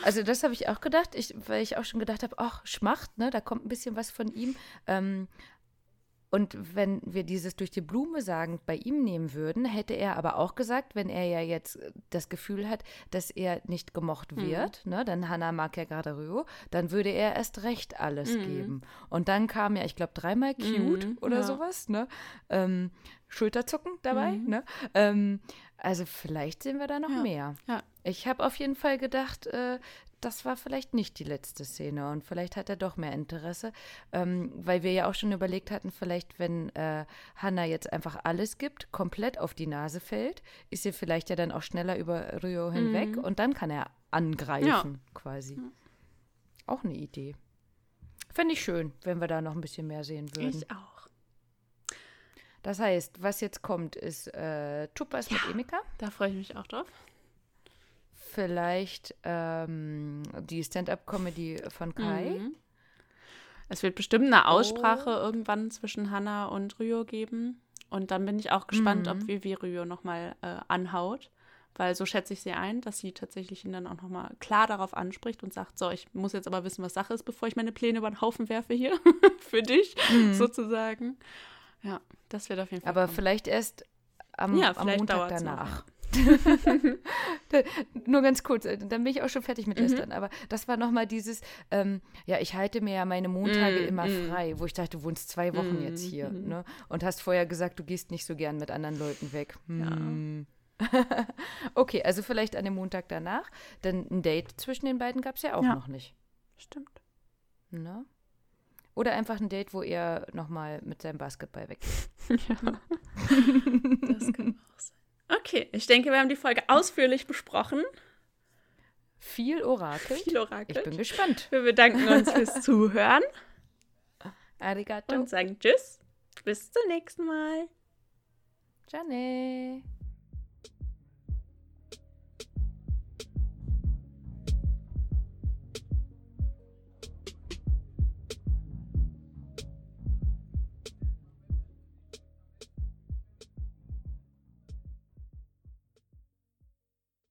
Speaker 3: Also das habe ich auch gedacht, ich, weil ich auch schon gedacht habe, ach, Schmacht, ne, da kommt ein bisschen was von ihm. Ähm, und wenn wir dieses durch die Blume sagen bei ihm nehmen würden, hätte er aber auch gesagt, wenn er ja jetzt das Gefühl hat, dass er nicht gemocht mhm. wird, mhm. ne, dann Hannah mag ja gerade Ryo, dann würde er erst recht alles mhm. geben. Und dann kam ja, ich glaube, dreimal cute mhm. oder ja. sowas, ne? Ähm, Schulterzucken dabei, mhm. ne? Ähm, also vielleicht sehen wir da noch
Speaker 2: ja.
Speaker 3: mehr.
Speaker 2: Ja.
Speaker 3: Ich habe auf jeden Fall gedacht, äh, das war vielleicht nicht die letzte Szene und vielleicht hat er doch mehr Interesse, ähm, weil wir ja auch schon überlegt hatten, vielleicht wenn äh, Hannah jetzt einfach alles gibt, komplett auf die Nase fällt, ist sie vielleicht ja dann auch schneller über Ryo hinweg mhm. und dann kann er angreifen ja. quasi. Mhm. Auch eine Idee. Fände ich schön, wenn wir da noch ein bisschen mehr sehen würden.
Speaker 2: Ich auch.
Speaker 3: Das heißt, was jetzt kommt, ist äh, Tupas ja, mit Emika.
Speaker 2: Da freue ich mich auch drauf
Speaker 3: vielleicht ähm, die Stand-up-Comedy von Kai. Mhm.
Speaker 2: Es wird bestimmt eine Aussprache oh. irgendwann zwischen Hannah und Ryo geben. Und dann bin ich auch gespannt, mhm. ob Vivi Ryo nochmal äh, anhaut. Weil so schätze ich sie ein, dass sie tatsächlich ihn dann auch nochmal klar darauf anspricht und sagt, so, ich muss jetzt aber wissen, was Sache ist, bevor ich meine Pläne über den Haufen werfe hier. Für dich, mhm. sozusagen. Ja, das wird auf jeden Fall.
Speaker 3: Aber kommen. vielleicht erst am, ja, am Montag danach. Noch, Nur ganz kurz, äh, dann bin ich auch schon fertig mit Lästern. Mhm. Aber das war nochmal dieses, ähm, ja, ich halte mir ja meine Montage mhm. immer mhm. frei, wo ich dachte, du wohnst zwei Wochen jetzt mhm, hier mhm. ne? und hast vorher gesagt, du gehst nicht so gern mit anderen Leuten weg. Hm. Ja. okay, also vielleicht an dem Montag danach. Denn ein Date zwischen den beiden gab es ja auch ja. noch nicht.
Speaker 2: Stimmt.
Speaker 3: Ne? Oder einfach ein Date, wo er nochmal mit seinem Basketball weg ist.
Speaker 2: ja. das kann auch sein. Okay, ich denke, wir haben die Folge ausführlich besprochen.
Speaker 3: Viel Orakel.
Speaker 2: Viel Orakel.
Speaker 3: Ich bin gespannt.
Speaker 2: Wir bedanken uns fürs Zuhören.
Speaker 3: Arigato.
Speaker 2: Und sagen Tschüss. Bis zum nächsten Mal.
Speaker 3: Ciao.